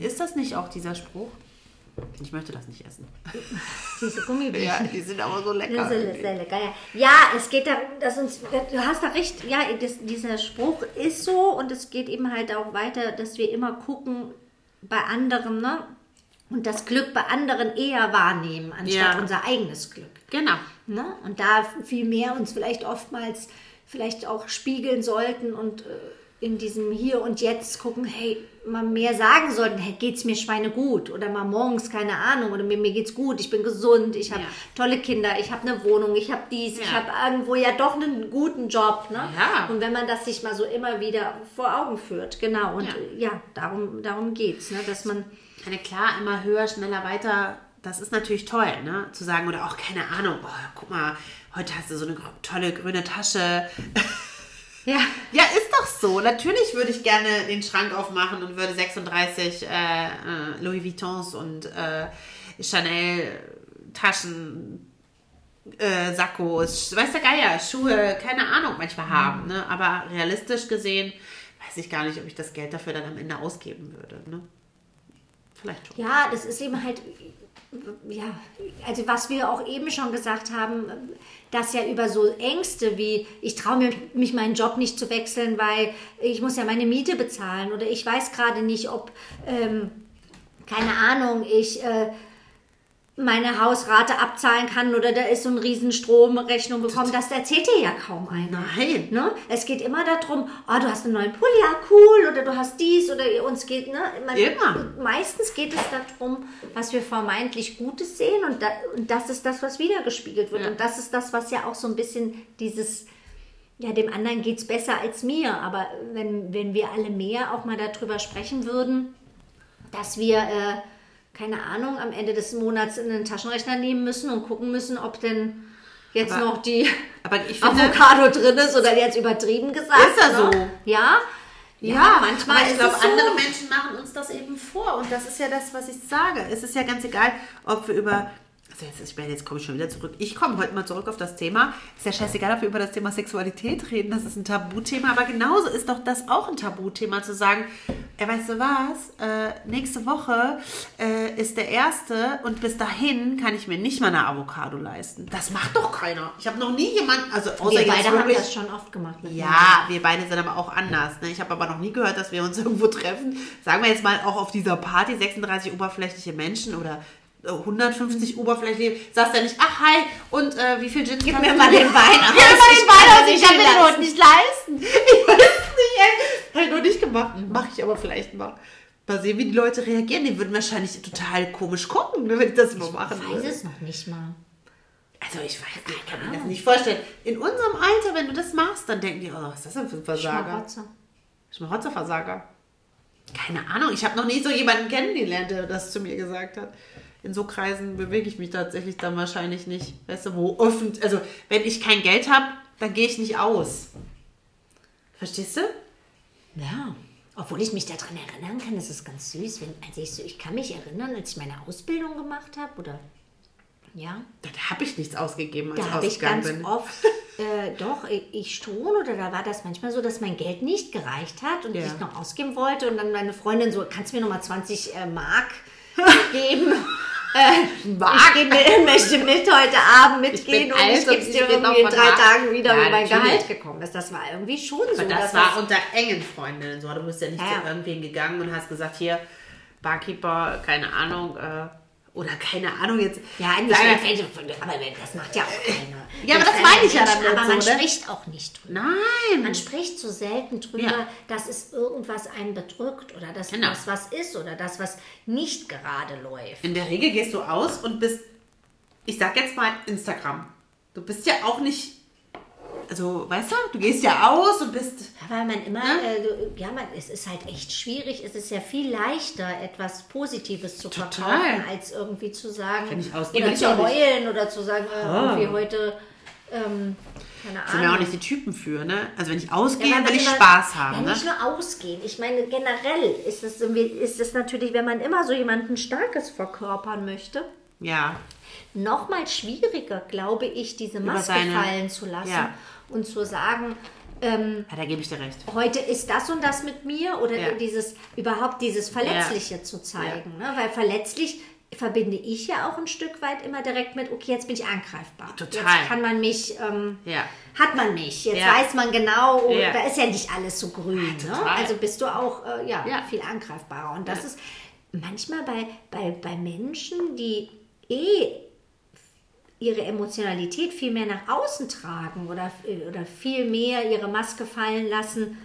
Speaker 2: Ist das nicht auch dieser Spruch? Ich möchte das nicht essen.
Speaker 1: Diese Gummibärchen.
Speaker 2: Ja, die sind aber so lecker.
Speaker 1: Das ist sehr lecker, ja. Ja, es geht darum, dass uns, du hast da recht, ja, das, dieser Spruch ist so und es geht eben halt auch weiter, dass wir immer gucken bei anderen, ne? Und das Glück bei anderen eher wahrnehmen, anstatt
Speaker 2: Ja.
Speaker 1: unser eigenes Glück.
Speaker 2: Genau.
Speaker 1: Ne? Und da viel mehr uns vielleicht oftmals vielleicht auch spiegeln sollten und äh, in diesem Hier und Jetzt gucken, hey, mal mehr sagen sollten, hey, geht's mir Schweine gut? Oder mal morgens, keine Ahnung, oder mir, mir geht's gut, ich bin gesund, ich habe
Speaker 2: Ja.
Speaker 1: tolle Kinder, ich habe eine Wohnung, ich habe dies, ich
Speaker 2: Ja.
Speaker 1: habe irgendwo ja doch einen guten Job. Ne?
Speaker 2: Ja.
Speaker 1: Und wenn man das sich mal so immer wieder vor Augen führt, genau. Und
Speaker 2: Ja.
Speaker 1: äh, darum, darum geht's, ne? dass man
Speaker 2: Ich meine, klar, immer höher, schneller, weiter, das ist natürlich toll, ne? Zu sagen, oder auch, keine Ahnung, oh, guck mal, heute hast du so eine tolle grüne Tasche.
Speaker 1: ja,
Speaker 2: Ja, ist doch so. Natürlich würde ich gerne den Schrank aufmachen und würde 36 äh, äh, Louis Vuittons und äh, Chanel Taschen, äh, Sakkos, weiß der Geier, Schuhe, keine Ahnung, manchmal haben. Ne? Aber realistisch gesehen weiß ich gar nicht, ob ich das Geld dafür dann am Ende ausgeben würde. Ne? Vielleicht schon.
Speaker 1: Ja, das ist eben halt, ja, also was wir auch eben schon gesagt haben, dass ja über so Ängste wie, ich traue mir, mich meinen Job nicht zu wechseln, weil ich muss ja meine Miete bezahlen oder ich weiß gerade nicht, ob, ähm, keine Ahnung, ich äh, meine Hausrate abzahlen kann oder da ist so ein riesen Stromrechnung bekommen, das erzählt dir ja kaum einer.
Speaker 2: Nein.
Speaker 1: Ne? Es geht immer darum, oh, du hast einen neuen Pulli, ja cool, oder du hast dies, oder uns geht, ne? Man,
Speaker 2: Immer.
Speaker 1: Meistens geht es darum, was wir vermeintlich Gutes sehen und, da, und das ist das, was wiedergespiegelt wird.
Speaker 2: Ja.
Speaker 1: Und das ist das, was ja auch so ein bisschen dieses, ja, dem anderen geht es besser als mir. Aber wenn, wenn wir alle mehr auch mal darüber sprechen würden, dass wir, äh, keine Ahnung, am Ende des Monats in den Taschenrechner nehmen müssen und gucken müssen, ob denn jetzt
Speaker 2: Aber-
Speaker 1: noch die
Speaker 2: finde,
Speaker 1: Avocado drin ist oder jetzt übertrieben gesagt.
Speaker 2: Ist ja so.
Speaker 1: ne? Ja.
Speaker 2: Ja,
Speaker 1: manchmal
Speaker 2: aber ich glaube,
Speaker 1: so.
Speaker 2: andere Menschen machen uns das eben vor. Und das ist ja das, was ich sage. Es ist ja ganz egal, ob wir über. Also jetzt, ich meine, jetzt komme ich schon wieder zurück. Ich komme heute mal zurück auf das Thema. Ist ja scheißegal, ob wir über das Thema Sexualität reden. Das ist ein Tabuthema. Aber genauso ist doch das auch ein Tabuthema, zu sagen, ja, weißt du was, äh, nächste Woche äh, ist der erste und bis dahin kann ich mir nicht mal eine Avocado leisten. Das macht doch keiner. Ich habe noch nie jemanden, also außer
Speaker 1: Wir beide haben das schon oft gemacht.
Speaker 2: Ja, wir beide sind aber auch anders. Ne? Ich habe aber noch nie gehört, dass wir uns irgendwo treffen. Sagen wir jetzt mal auch auf dieser Party 36 oberflächliche Menschen oder 150 oberflächliche. Sagst ja nicht, ach hi, und äh, wie viel Gin
Speaker 1: Gib mir mal den Wein aus.
Speaker 2: Gib mir mal
Speaker 1: Ich
Speaker 2: den
Speaker 1: kann
Speaker 2: Wein aus, ich
Speaker 1: nicht
Speaker 2: kann mir den heute nicht leisten. Ich weiß nicht, ey. Habe ich noch nicht gemacht. Mache ich aber vielleicht mal. Mal sehen, wie die Leute reagieren. Die würden wahrscheinlich total komisch gucken, ne, wenn ich das mal machen
Speaker 1: Ich weiß
Speaker 2: würde.
Speaker 1: es noch nicht mal.
Speaker 2: Also ich weiß ich kann mir das nicht vorstellen. In unserem Alter, wenn du das machst, dann denken die, oh, was ist das denn für ein Versager?
Speaker 1: Schmarotzer.
Speaker 2: Schmarotzerversager. Keine Ahnung, ich habe noch nie so jemanden kennengelernt, der das zu mir gesagt hat. In so Kreisen bewege ich mich tatsächlich dann wahrscheinlich nicht. Weißt du, wo offen, also wenn ich kein Geld habe, dann gehe ich nicht aus. Verstehst du?
Speaker 1: Ja. Obwohl ich mich daran erinnern kann, das ist ganz süß. Wenn, als ich, so, ich kann mich erinnern, als ich meine Ausbildung gemacht habe, oder ja,
Speaker 2: Da habe ich nichts ausgegeben, als
Speaker 1: da
Speaker 2: ich
Speaker 1: habe ich
Speaker 2: ausgegangen
Speaker 1: ganz
Speaker 2: bin.
Speaker 1: oft, äh, doch, ich, ich schon, oder da war das manchmal so, dass mein Geld nicht gereicht hat und
Speaker 2: Ja.
Speaker 1: ich noch ausgeben wollte und dann meine Freundin so, kannst du mir nochmal 20 äh, Mark geben? Äh,
Speaker 2: Mark?
Speaker 1: Ich mit, möchte mit heute Abend mitgehen
Speaker 2: bin
Speaker 1: und ich gebe
Speaker 2: ich
Speaker 1: dir irgendwie in drei. Tagen wieder,
Speaker 2: Ja,
Speaker 1: wie mein. Gehalt gekommen ist. Das war irgendwie schon so.
Speaker 2: Aber das war unter engen Freundinnen so. Du bist ja nicht
Speaker 1: Ja.
Speaker 2: zu irgendwen gegangen und hast gesagt, hier, Barkeeper, keine Ahnung, äh, oder keine Ahnung jetzt.
Speaker 1: Ja, nicht aber das macht ja auch keiner.
Speaker 2: Ja, aber das meine ich ja damit
Speaker 1: Aber man
Speaker 2: so,
Speaker 1: spricht auch nicht drüber.
Speaker 2: Nein.
Speaker 1: Man spricht so selten drüber,
Speaker 2: Ja.
Speaker 1: dass es irgendwas einen bedrückt oder dass
Speaker 2: Genau.
Speaker 1: das was ist oder das, was nicht gerade läuft.
Speaker 2: In der Regel gehst du aus und bist, ich sag jetzt mal Instagram. Du bist ja auch nicht, also weißt du, du gehst ja aus und bist,
Speaker 1: weil man immer,
Speaker 2: Ja.
Speaker 1: äh, ja, man, es ist halt echt schwierig. Es ist ja viel leichter, etwas Positives zu
Speaker 2: Total.
Speaker 1: verkaufen, als irgendwie zu sagen,
Speaker 2: Wenn ich ausgehe,
Speaker 1: oder zu
Speaker 2: auch nicht.
Speaker 1: heulen oder zu sagen,
Speaker 2: Ah.
Speaker 1: irgendwie heute ähm, keine
Speaker 2: Sind wir auch
Speaker 1: Ahnung.
Speaker 2: nicht die Typen für, ne? Also wenn ich ausgehe,
Speaker 1: Ja,
Speaker 2: will ich
Speaker 1: man
Speaker 2: Spaß
Speaker 1: immer-
Speaker 2: haben,
Speaker 1: Ja,
Speaker 2: ne?
Speaker 1: nicht nur ausgehen. Ich meine, generell ist es, ist es natürlich, wenn man immer so jemanden Starkes verkörpern möchte,
Speaker 2: Ja.
Speaker 1: noch mal schwieriger, glaube ich, diese Maske fallen zu lassen
Speaker 2: Ja.
Speaker 1: Und zu sagen, ähm,
Speaker 2: ja, da gebe ich dir recht.
Speaker 1: heute ist das und das mit mir oder
Speaker 2: Ja.
Speaker 1: dieses überhaupt dieses Verletzliche zu zeigen, ne? weil verletzlich verbinde ich ja auch ein Stück weit immer direkt mit, okay, jetzt bin ich angreifbar.
Speaker 2: Total.
Speaker 1: Jetzt kann man mich, ähm,
Speaker 2: Ja.
Speaker 1: hat man mich. Jetzt
Speaker 2: Ja.
Speaker 1: weiß man genau, oh,
Speaker 2: Ja.
Speaker 1: da ist ja nicht alles so grün.
Speaker 2: Ja,
Speaker 1: ne? Also bist du auch äh, ja,
Speaker 2: Ja.
Speaker 1: viel angreifbarer. Und das ist manchmal bei, bei, bei Menschen, die eh ihre Emotionalität viel mehr nach außen tragen oder, oder viel mehr ihre Maske fallen lassen,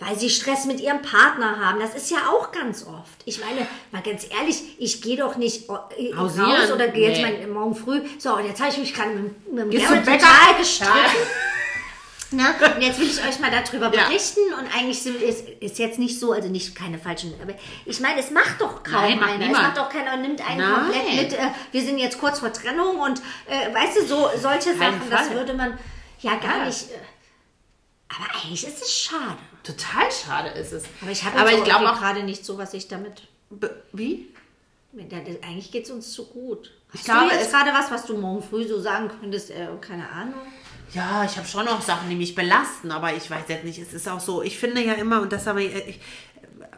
Speaker 1: weil sie Stress mit ihrem Partner haben. Das ist ja auch ganz oft. Ich meine, mal ganz ehrlich, ich gehe doch nicht äh, raus
Speaker 2: Hausieren?
Speaker 1: oder gehe jetzt
Speaker 2: Nee.
Speaker 1: mal morgen früh. So, und jetzt habe ich mich gerade mit, mit dem
Speaker 2: Bäcker?
Speaker 1: total gestritten. Ne? Und jetzt will ich euch mal darüber
Speaker 2: Ja.
Speaker 1: berichten und eigentlich sind, ist, ist jetzt nicht so, also nicht keine falschen, aber ich meine, es macht doch kaum
Speaker 2: Nein,
Speaker 1: einer. Es
Speaker 2: niemand.
Speaker 1: macht doch keiner, nimmt einen
Speaker 2: Nein.
Speaker 1: komplett mit, äh, wir sind jetzt kurz vor Trennung und äh, weißt du, so solche
Speaker 2: Keinen
Speaker 1: Sachen, das
Speaker 2: Fall.
Speaker 1: würde man ja gar
Speaker 2: Ja.
Speaker 1: nicht. Äh, aber eigentlich ist es schade.
Speaker 2: Total schade ist es.
Speaker 1: Aber ich habe
Speaker 2: ich
Speaker 1: auch
Speaker 2: glaube
Speaker 1: irgendwie
Speaker 2: auch.
Speaker 1: gerade nicht so, was ich damit.
Speaker 2: Wie?
Speaker 1: Ja, das- Eigentlich geht es uns zu gut. Hast
Speaker 2: Ich glaube,
Speaker 1: du jetzt
Speaker 2: es-
Speaker 1: gerade was, was du morgen früh so sagen könntest? Äh, keine Ahnung.
Speaker 2: Ja, ich habe schon noch Sachen, die mich belasten, aber ich weiß jetzt nicht, es ist auch so, ich finde ja immer, und das habe ich, ich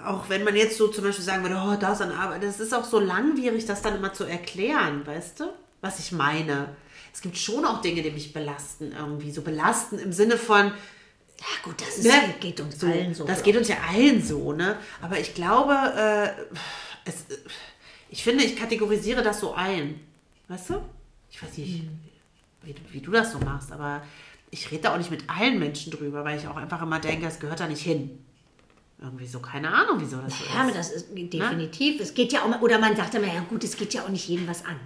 Speaker 2: auch wenn man jetzt so zum Beispiel sagen würde, oh, das an Arbeit, das ist auch so langwierig, das dann immer zu erklären, weißt du, was ich meine. Es gibt schon auch Dinge, die mich belasten irgendwie, so belasten im Sinne von,
Speaker 1: Ja, gut, das ist,
Speaker 2: Ne?
Speaker 1: geht uns
Speaker 2: so,
Speaker 1: allen so.
Speaker 2: Das geht uns ja allen so, ne? Aber ich glaube, äh, es, ich finde, ich kategorisiere das so ein. Weißt du? Ich weiß nicht, wie, du- wie du das so machst, aber ich rede da auch nicht mit allen Menschen drüber, weil ich auch einfach immer denke, es gehört da nicht hin. Irgendwie so, keine Ahnung, wieso das so
Speaker 1: Ja, aber
Speaker 2: ist.
Speaker 1: das ist definitiv. Es geht ja auch, oder man sagt immer, ja gut, es geht ja auch nicht jedem was an.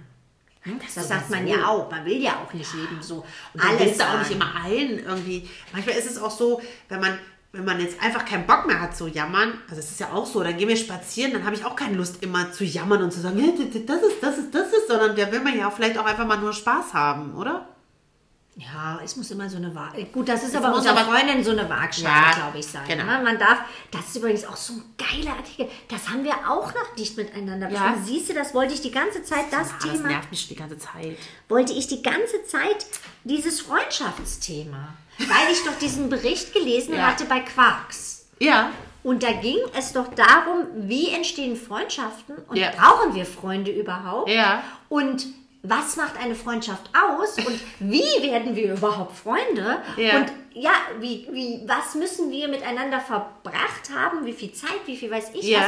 Speaker 1: Hm? Das, sagt man
Speaker 2: sowieso.
Speaker 1: ja auch. Man will ja auch nicht jedem so
Speaker 2: Und
Speaker 1: alles
Speaker 2: willst du auch nicht immer allen irgendwie. Manchmal ist es auch so, wenn man, wenn man jetzt einfach keinen Bock mehr hat zu jammern, also es ist ja auch so, dann gehen wir spazieren, dann habe ich auch keine Lust immer zu jammern und zu sagen, "Hey, das ist, das ist, das ist, sondern da will man ja auch vielleicht auch einfach mal nur Spaß haben, oder?
Speaker 1: Ja, es muss immer so eine Waage. Gut, das ist
Speaker 2: Es
Speaker 1: aber
Speaker 2: aber-
Speaker 1: Freundinnen so eine Waagschale,
Speaker 2: Ja,
Speaker 1: glaube ich, sein.
Speaker 2: genau.
Speaker 1: ne? Man darf, das ist übrigens auch so ein geiler Artikel. Das haben wir auch noch nicht miteinander
Speaker 2: Ja.
Speaker 1: besprochen. Siehst du, das wollte ich die ganze Zeit, das
Speaker 2: Ah, das
Speaker 1: Thema,
Speaker 2: nervt mich die ganze Zeit.
Speaker 1: wollte ich die ganze Zeit dieses Freundschaftsthema. Weil ich doch diesen Bericht gelesen
Speaker 2: Ja.
Speaker 1: hatte bei Quarks.
Speaker 2: Ja.
Speaker 1: Und da ging es doch darum, wie entstehen Freundschaften und
Speaker 2: Ja.
Speaker 1: brauchen wir Freunde überhaupt?
Speaker 2: Ja.
Speaker 1: Und was macht eine Freundschaft aus? Und wie werden wir überhaupt Freunde?
Speaker 2: Ja.
Speaker 1: Und ja, wie, wie, was müssen wir miteinander verbracht haben? Wie viel Zeit, wie viel weiß ich
Speaker 2: Ja.
Speaker 1: was?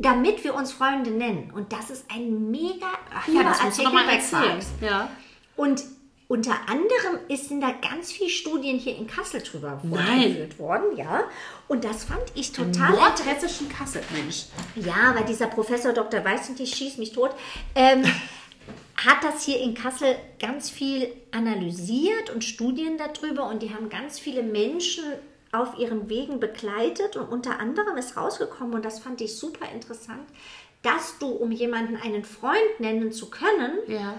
Speaker 1: Damit wir uns Freunde nennen. Und das ist ein mega
Speaker 2: Ach
Speaker 1: cooler
Speaker 2: ja, das musst du
Speaker 1: Artikel
Speaker 2: noch mal erzählen. Ja.
Speaker 1: Und unter anderem ist- sind da ganz viele Studien hier in Kassel drüber vorgeführt worden, ja. Und das fand ich total
Speaker 2: Nordhessischen Kassel, Mensch.
Speaker 1: ja, weil dieser Professor Dr. Weißentich schießt mich tot, ähm, hat das hier in Kassel ganz viel analysiert und Studien darüber und die haben ganz viele Menschen auf ihren Wegen begleitet und unter anderem ist rausgekommen und das fand ich super interessant, dass du, um jemanden einen Freund nennen zu können,
Speaker 2: Ja.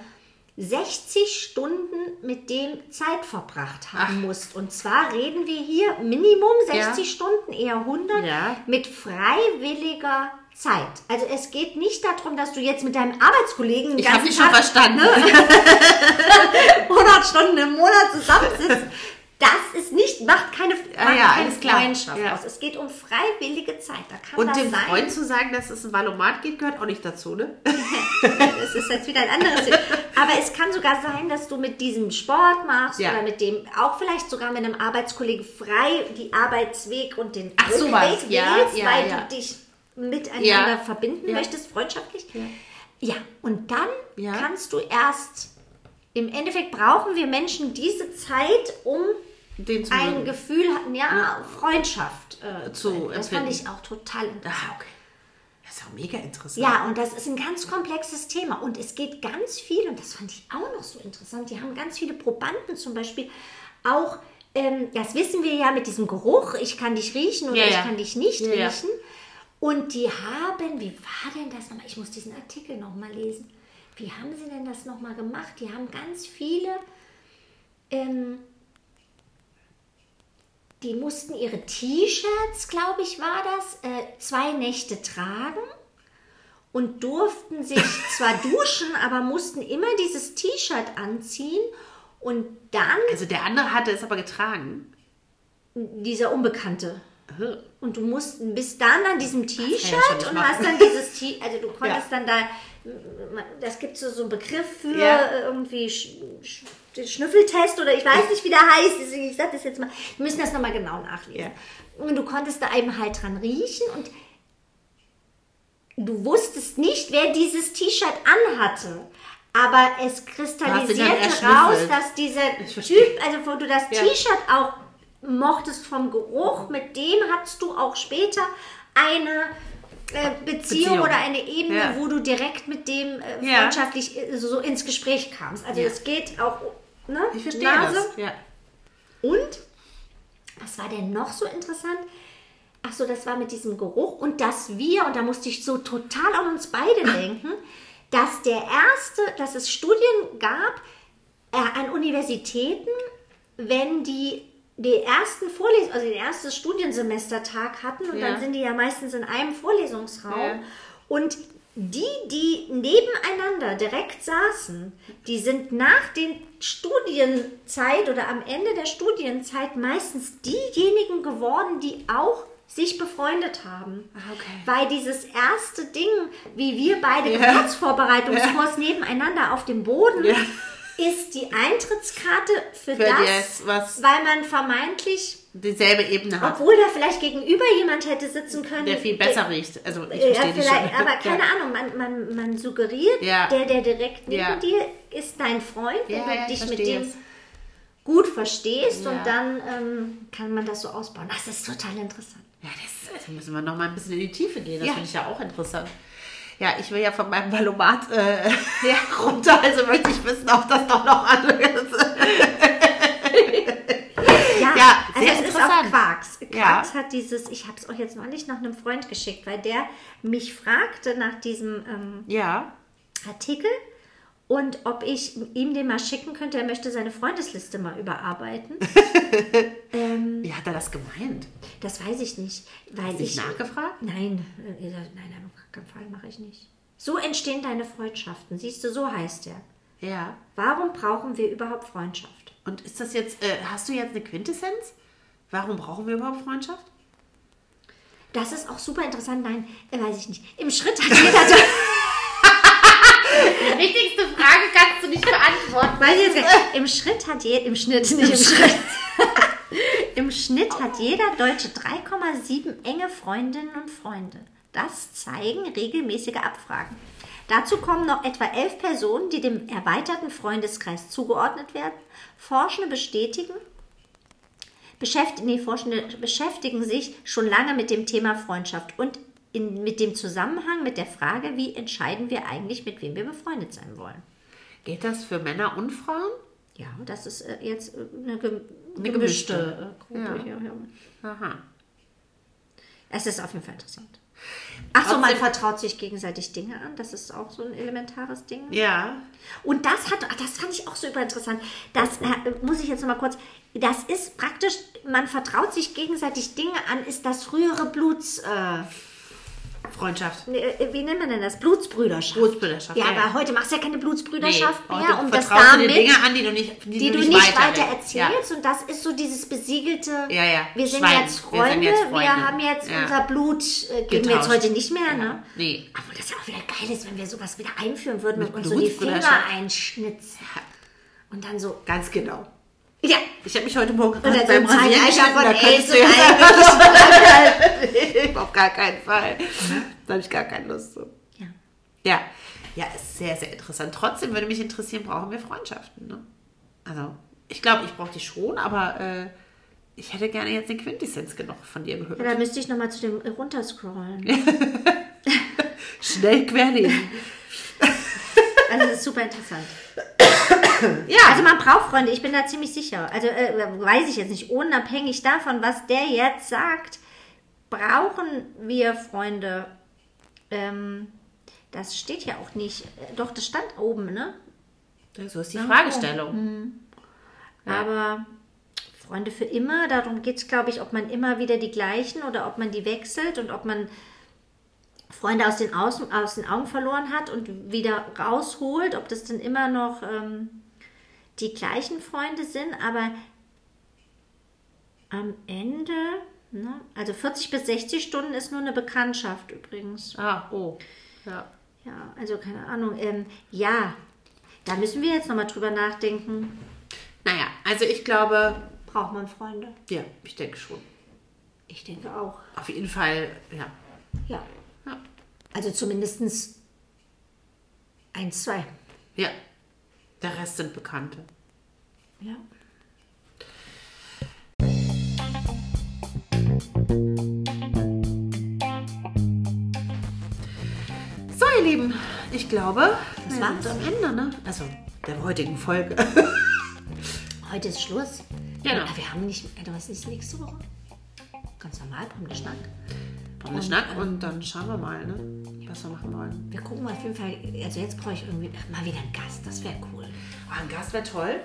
Speaker 1: 60 Stunden mit dem Zeit verbracht haben musst. Und zwar reden wir hier Minimum 60
Speaker 2: Ja.
Speaker 1: Stunden, eher 100,
Speaker 2: Ja.
Speaker 1: mit freiwilliger Zeit. Also es geht nicht darum, dass du jetzt mit deinem Arbeitskollegen
Speaker 2: Ich habe dich schon
Speaker 1: Tag
Speaker 2: verstanden.
Speaker 1: 100 Stunden im Monat zusammensitzt. Das ist nicht, macht keine, macht
Speaker 2: Ah ja,
Speaker 1: keine. Freundschaft
Speaker 2: Ja.
Speaker 1: aus. Es geht um freiwillige Zeit. Da kann
Speaker 2: Und dem
Speaker 1: sein.
Speaker 2: Freund zu sagen, dass es ein Valomat geht, gehört auch nicht dazu, ne?
Speaker 1: Das ist jetzt wieder ein anderes Thema. Aber es kann sogar sein, dass du mit diesem Sport machst
Speaker 2: Ja.
Speaker 1: oder mit dem, auch vielleicht sogar mit einem Arbeitskollegen frei die Arbeitsweg und den
Speaker 2: Ach, sowas. Ja,
Speaker 1: wählst,
Speaker 2: ja,
Speaker 1: weil du dich miteinander
Speaker 2: Ja.
Speaker 1: verbinden
Speaker 2: Ja.
Speaker 1: möchtest, freundschaftlich. Ja. und dann kannst du erst, im Endeffekt brauchen wir Menschen diese Zeit, um ein. Gefühl, ja, Freundschaft äh,
Speaker 2: Zu
Speaker 1: Das fand
Speaker 2: empfinden.
Speaker 1: ich auch total interessant.
Speaker 2: Ah, okay. Das ist auch mega interessant.
Speaker 1: Ja, und das ist ein ganz komplexes Thema. Und es geht ganz viel, und das fand ich auch noch so interessant, die haben ganz viele Probanden zum Beispiel auch, ähm, das wissen wir ja mit diesem Geruch, ich kann dich riechen oder
Speaker 2: Ja,
Speaker 1: ich
Speaker 2: ja.
Speaker 1: kann dich nicht
Speaker 2: ja.
Speaker 1: riechen. Und die haben, wie war denn das nochmal? Ich muss diesen Artikel nochmal lesen. Wie haben sie denn das nochmal gemacht? Die haben ganz viele ähm, die mussten ihre T-Shirts, glaube ich, war das, äh, zwei Nächte tragen und durften sich zwar duschen, aber mussten immer dieses T-Shirt anziehen und dann
Speaker 2: Also der andere hatte es aber getragen.
Speaker 1: dieser Unbekannte. Und du musst bis dann an diesem T-Shirt
Speaker 2: nicht
Speaker 1: und hast dann dieses T, also du konntest
Speaker 2: Ja.
Speaker 1: dann da, das gibt so so einen Begriff für
Speaker 2: Ja.
Speaker 1: irgendwie Sch, Sch, den Schnüffeltest oder ich weiß nicht, wie der heißt, deswegen ich sag das jetzt mal. Wir müssen das nochmal genau nachlesen. Und du konntest da eben halt dran riechen und du wusstest nicht, wer dieses T-Shirt anhatte. Aber es kristallisierte raus, dass dieser. Typ, also wo du das
Speaker 2: Ja.
Speaker 1: T-Shirt auch mochtest vom Geruch, mit dem hattest du auch später eine äh, Beziehung,
Speaker 2: Beziehung.
Speaker 1: oder eine Ebene,
Speaker 2: Ja.
Speaker 1: wo du direkt mit dem äh,
Speaker 2: Ja.
Speaker 1: freundschaftlich äh, so ins Gespräch kamst. Also
Speaker 2: Ja.
Speaker 1: es geht auch, ne?
Speaker 2: Ich verstehe
Speaker 1: Nase.
Speaker 2: das. Ja.
Speaker 1: Und was war denn noch so interessant? Ach so, das war mit diesem Geruch und dass wir, und da musste ich so total an uns beide denken, dass der erste, dass es Studien gab äh, an Universitäten, wenn die die ersten Vorlesungen, also den ersten Studiensemestertag hatten und
Speaker 2: Ja.
Speaker 1: dann sind die ja meistens in einem Vorlesungsraum
Speaker 2: Ja.
Speaker 1: und die, die nebeneinander direkt saßen, die sind nach den Studienzeit oder am Ende der Studienzeit meistens diejenigen geworden, die auch sich befreundet haben.
Speaker 2: Ah, okay.
Speaker 1: Weil dieses erste Ding, wie wir beide
Speaker 2: Ja.
Speaker 1: Geburtsvorbereitungskurs nebeneinander auf dem Boden,
Speaker 2: Ja.
Speaker 1: Ist die Eintrittskarte für,
Speaker 2: Für
Speaker 1: das,
Speaker 2: das, was-
Speaker 1: weil man vermeintlich,
Speaker 2: Dieselbe Ebene hat.
Speaker 1: obwohl da vielleicht gegenüber jemand hätte sitzen können,
Speaker 2: Der viel besser riecht. Also ich
Speaker 1: ja,
Speaker 2: verstehe
Speaker 1: vielleicht,
Speaker 2: schon.
Speaker 1: aber keine
Speaker 2: ja.
Speaker 1: Ahnung, man, man, man suggeriert,
Speaker 2: Ja.
Speaker 1: der, der direkt neben
Speaker 2: Ja.
Speaker 1: dir ist dein Freund, wenn du dich mit dem
Speaker 2: es.
Speaker 1: gut verstehst und dann ähm, kann man das so ausbauen. Das ist total interessant.
Speaker 2: Ja, das, also müssen wir noch mal ein bisschen in die Tiefe gehen. Das finde ich ja auch interessant. Ja, ich will ja von meinem Valomat äh, runter, also möchte ich wissen, ob das doch noch andere ist.
Speaker 1: Ja,
Speaker 2: Ja,
Speaker 1: also
Speaker 2: sehr
Speaker 1: es ist
Speaker 2: interessant.
Speaker 1: auf Quarks.
Speaker 2: Ja.
Speaker 1: Quarks hat dieses, ich habe es auch jetzt neulich noch einem Freund geschickt, weil der mich fragte nach diesem ähm,
Speaker 2: Ja,
Speaker 1: Artikel und ob ich ihm den mal schicken könnte. Er möchte seine Freundesliste mal überarbeiten. ähm,
Speaker 2: wie hat er das gemeint?
Speaker 1: das weiß ich nicht, weil
Speaker 2: Hast
Speaker 1: ich
Speaker 2: nachgefragt?
Speaker 1: Nein, äh, nein, nein, keinen Fall mache ich nicht. So entstehen deine Freundschaften. Siehst du, so heißt er.
Speaker 2: Ja.
Speaker 1: Warum brauchen wir überhaupt Freundschaft?
Speaker 2: Und ist das jetzt, äh, hast du jetzt eine Quintessenz? Warum brauchen wir überhaupt Freundschaft?
Speaker 1: Das ist auch super interessant. Nein, äh, weiß ich nicht. Im Schritt hat jeder.
Speaker 2: Die wichtigste Frage kannst du nicht beantworten.
Speaker 1: weiß ich jetzt gar. Im Schritt hat jeder. Im Schnitt, nicht im Schritt. Im Schnitt hat jeder Deutsche 3,7 enge Freundinnen und Freunde. Das zeigen regelmäßige Abfragen. Dazu kommen noch etwa elf Personen, die dem erweiterten Freundeskreis zugeordnet werden. Forschende bestätigen, beschäftigen, nee, Forschende beschäftigen sich schon lange mit dem Thema Freundschaft und in, mit dem Zusammenhang mit der Frage, wie entscheiden wir eigentlich, mit wem wir befreundet sein wollen.
Speaker 2: Geht das für Männer und Frauen?
Speaker 1: Ja, das ist äh, jetzt äh, eine, gem
Speaker 2: Eine
Speaker 1: gemischte
Speaker 2: gemischte.
Speaker 1: äh, Gruppe.
Speaker 2: Ja. Aha.
Speaker 1: Es ist auf jeden Fall interessant. Ach so, man vertraut sich gegenseitig Dinge an. Das ist auch so ein elementares Ding.
Speaker 2: Ja.
Speaker 1: Und das hat, ach, das fand ich auch super interessant. Das äh, muss ich jetzt noch mal kurz. Das ist praktisch, man vertraut sich gegenseitig Dinge an, ist das frühere Bluts, äh,
Speaker 2: Freundschaft.
Speaker 1: äh, wie nennt man denn das? Blutsbrüderschaft.
Speaker 2: Blutsbrüderschaft,
Speaker 1: Ja,
Speaker 2: ja,
Speaker 1: aber
Speaker 2: ja.
Speaker 1: heute machst du ja keine Blutsbrüderschaft
Speaker 2: heute
Speaker 1: mehr. Und das
Speaker 2: vertraust du
Speaker 1: damit
Speaker 2: Dinge an, die du nicht, die,
Speaker 1: die
Speaker 2: du nicht,
Speaker 1: nicht
Speaker 2: weiter,
Speaker 1: weiter erzählst. Und das ist so dieses besiegelte,
Speaker 2: Ja, ja.
Speaker 1: wir sind
Speaker 2: Schwein.
Speaker 1: jetzt
Speaker 2: Wir sind
Speaker 1: Freunde, wir,
Speaker 2: jetzt Freunde.
Speaker 1: haben jetzt
Speaker 2: Ja.
Speaker 1: unser Blut, äh, geben wir jetzt heute nicht mehr,
Speaker 2: Ja.
Speaker 1: ne?
Speaker 2: Nee.
Speaker 1: Obwohl das ja auch wieder geil ist, wenn wir sowas wieder einführen würden
Speaker 2: Mit
Speaker 1: und uns so die Finger einschnitzen. Und dann so,
Speaker 2: Ganz genau.
Speaker 1: Ja,
Speaker 2: Ich habe mich heute Morgen
Speaker 1: so
Speaker 2: beim
Speaker 1: von
Speaker 2: da
Speaker 1: und
Speaker 2: du
Speaker 1: eigentlich.
Speaker 2: jetzt... Auf gar keinen Fall. Da habe ich gar keine Lust zu.
Speaker 1: Ja.
Speaker 2: Ja. Ja, ist sehr, sehr interessant. Trotzdem würde mich interessieren, brauchen wir Freundschaften, ne? Also, ich glaube, ich brauche die schon, aber äh, ich hätte gerne jetzt den Quintessenz genug von dir gehört.
Speaker 1: Ja, da müsste ich nochmal zu dem runterscrollen.
Speaker 2: Schnell querlesen.
Speaker 1: Also das ist super interessant.
Speaker 2: Ja,
Speaker 1: Also man braucht Freunde, ich bin da ziemlich sicher. Also äh, weiß ich jetzt nicht, unabhängig davon, was der jetzt sagt, brauchen wir Freunde. Ähm, das steht ja auch nicht. Doch, das stand oben, ne?
Speaker 2: so ist die Fragestellung.
Speaker 1: Aber Freunde für immer, darum geht es, glaube ich, ob man immer wieder die gleichen oder ob man die wechselt und ob man Freunde aus den, Außen, aus den Augen verloren hat und wieder rausholt, ob das dann immer noch ähm, die gleichen Freunde sind, aber am Ende, ne, also 40 bis 60 Stunden ist nur eine Bekanntschaft übrigens.
Speaker 2: Ah, oh. Ja.
Speaker 1: Ja, also keine Ahnung. Ähm, ja, da müssen wir jetzt nochmal drüber nachdenken.
Speaker 2: Naja, also ich glaube,
Speaker 1: Braucht man Freunde?
Speaker 2: ja, ich denke schon.
Speaker 1: Ich denke auch.
Speaker 2: Auf jeden Fall, ja.
Speaker 1: Ja.
Speaker 2: Ja.
Speaker 1: Also zumindest eins, zwei.
Speaker 2: Ja. Der Rest sind Bekannte.
Speaker 1: Ja.
Speaker 2: So, ihr Lieben, ich glaube,
Speaker 1: Das war's.
Speaker 2: am Ende, ne? Also, der heutigen Folge.
Speaker 1: Heute ist Schluss.
Speaker 2: Genau.
Speaker 1: Aber wir haben nicht, äh, was ist nächste Woche? Ganz normal, Pommeschnack.
Speaker 2: Haben wir Schnack und dann schauen wir mal, ne? Was wir machen wollen.
Speaker 1: Wir gucken mal auf jeden Fall, also jetzt brauche ich irgendwie mal wieder einen Gast, das wäre cool.
Speaker 2: Oh, ein Gast wäre toll.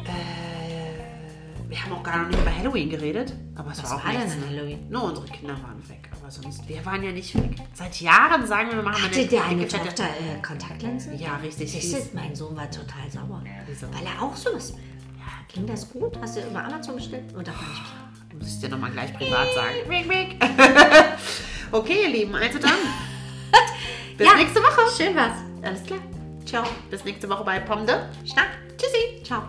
Speaker 2: Äh, wir haben auch gar noch nicht über Halloween geredet. Aber es
Speaker 1: Was
Speaker 2: war auch
Speaker 1: war denn
Speaker 2: nichts,
Speaker 1: an
Speaker 2: ne?
Speaker 1: Halloween?
Speaker 2: Nur unsere Kinder waren weg. Aber sonst, wir waren ja nicht weg. Seit Jahren sagen wir, wir machen
Speaker 1: Hatte der eine Tochter äh, Kontaktlinsen?
Speaker 2: Ja, richtig.
Speaker 1: Siehst mein Sohn war total sauer.
Speaker 2: Wieso?
Speaker 1: Weil er auch sowas will. Ja, ging das gut? Hast du über Amazon bestellt? Oder gar nicht?
Speaker 2: Muss ich dir nochmal gleich privat sagen. Okay, ihr Lieben, also dann. Bis
Speaker 1: Ja.
Speaker 2: nächste Woche.
Speaker 1: Schön was.
Speaker 2: Alles klar. Ciao. Bis nächste Woche bei Pomde.
Speaker 1: Schnack.
Speaker 2: Tschüssi.
Speaker 1: Ciao.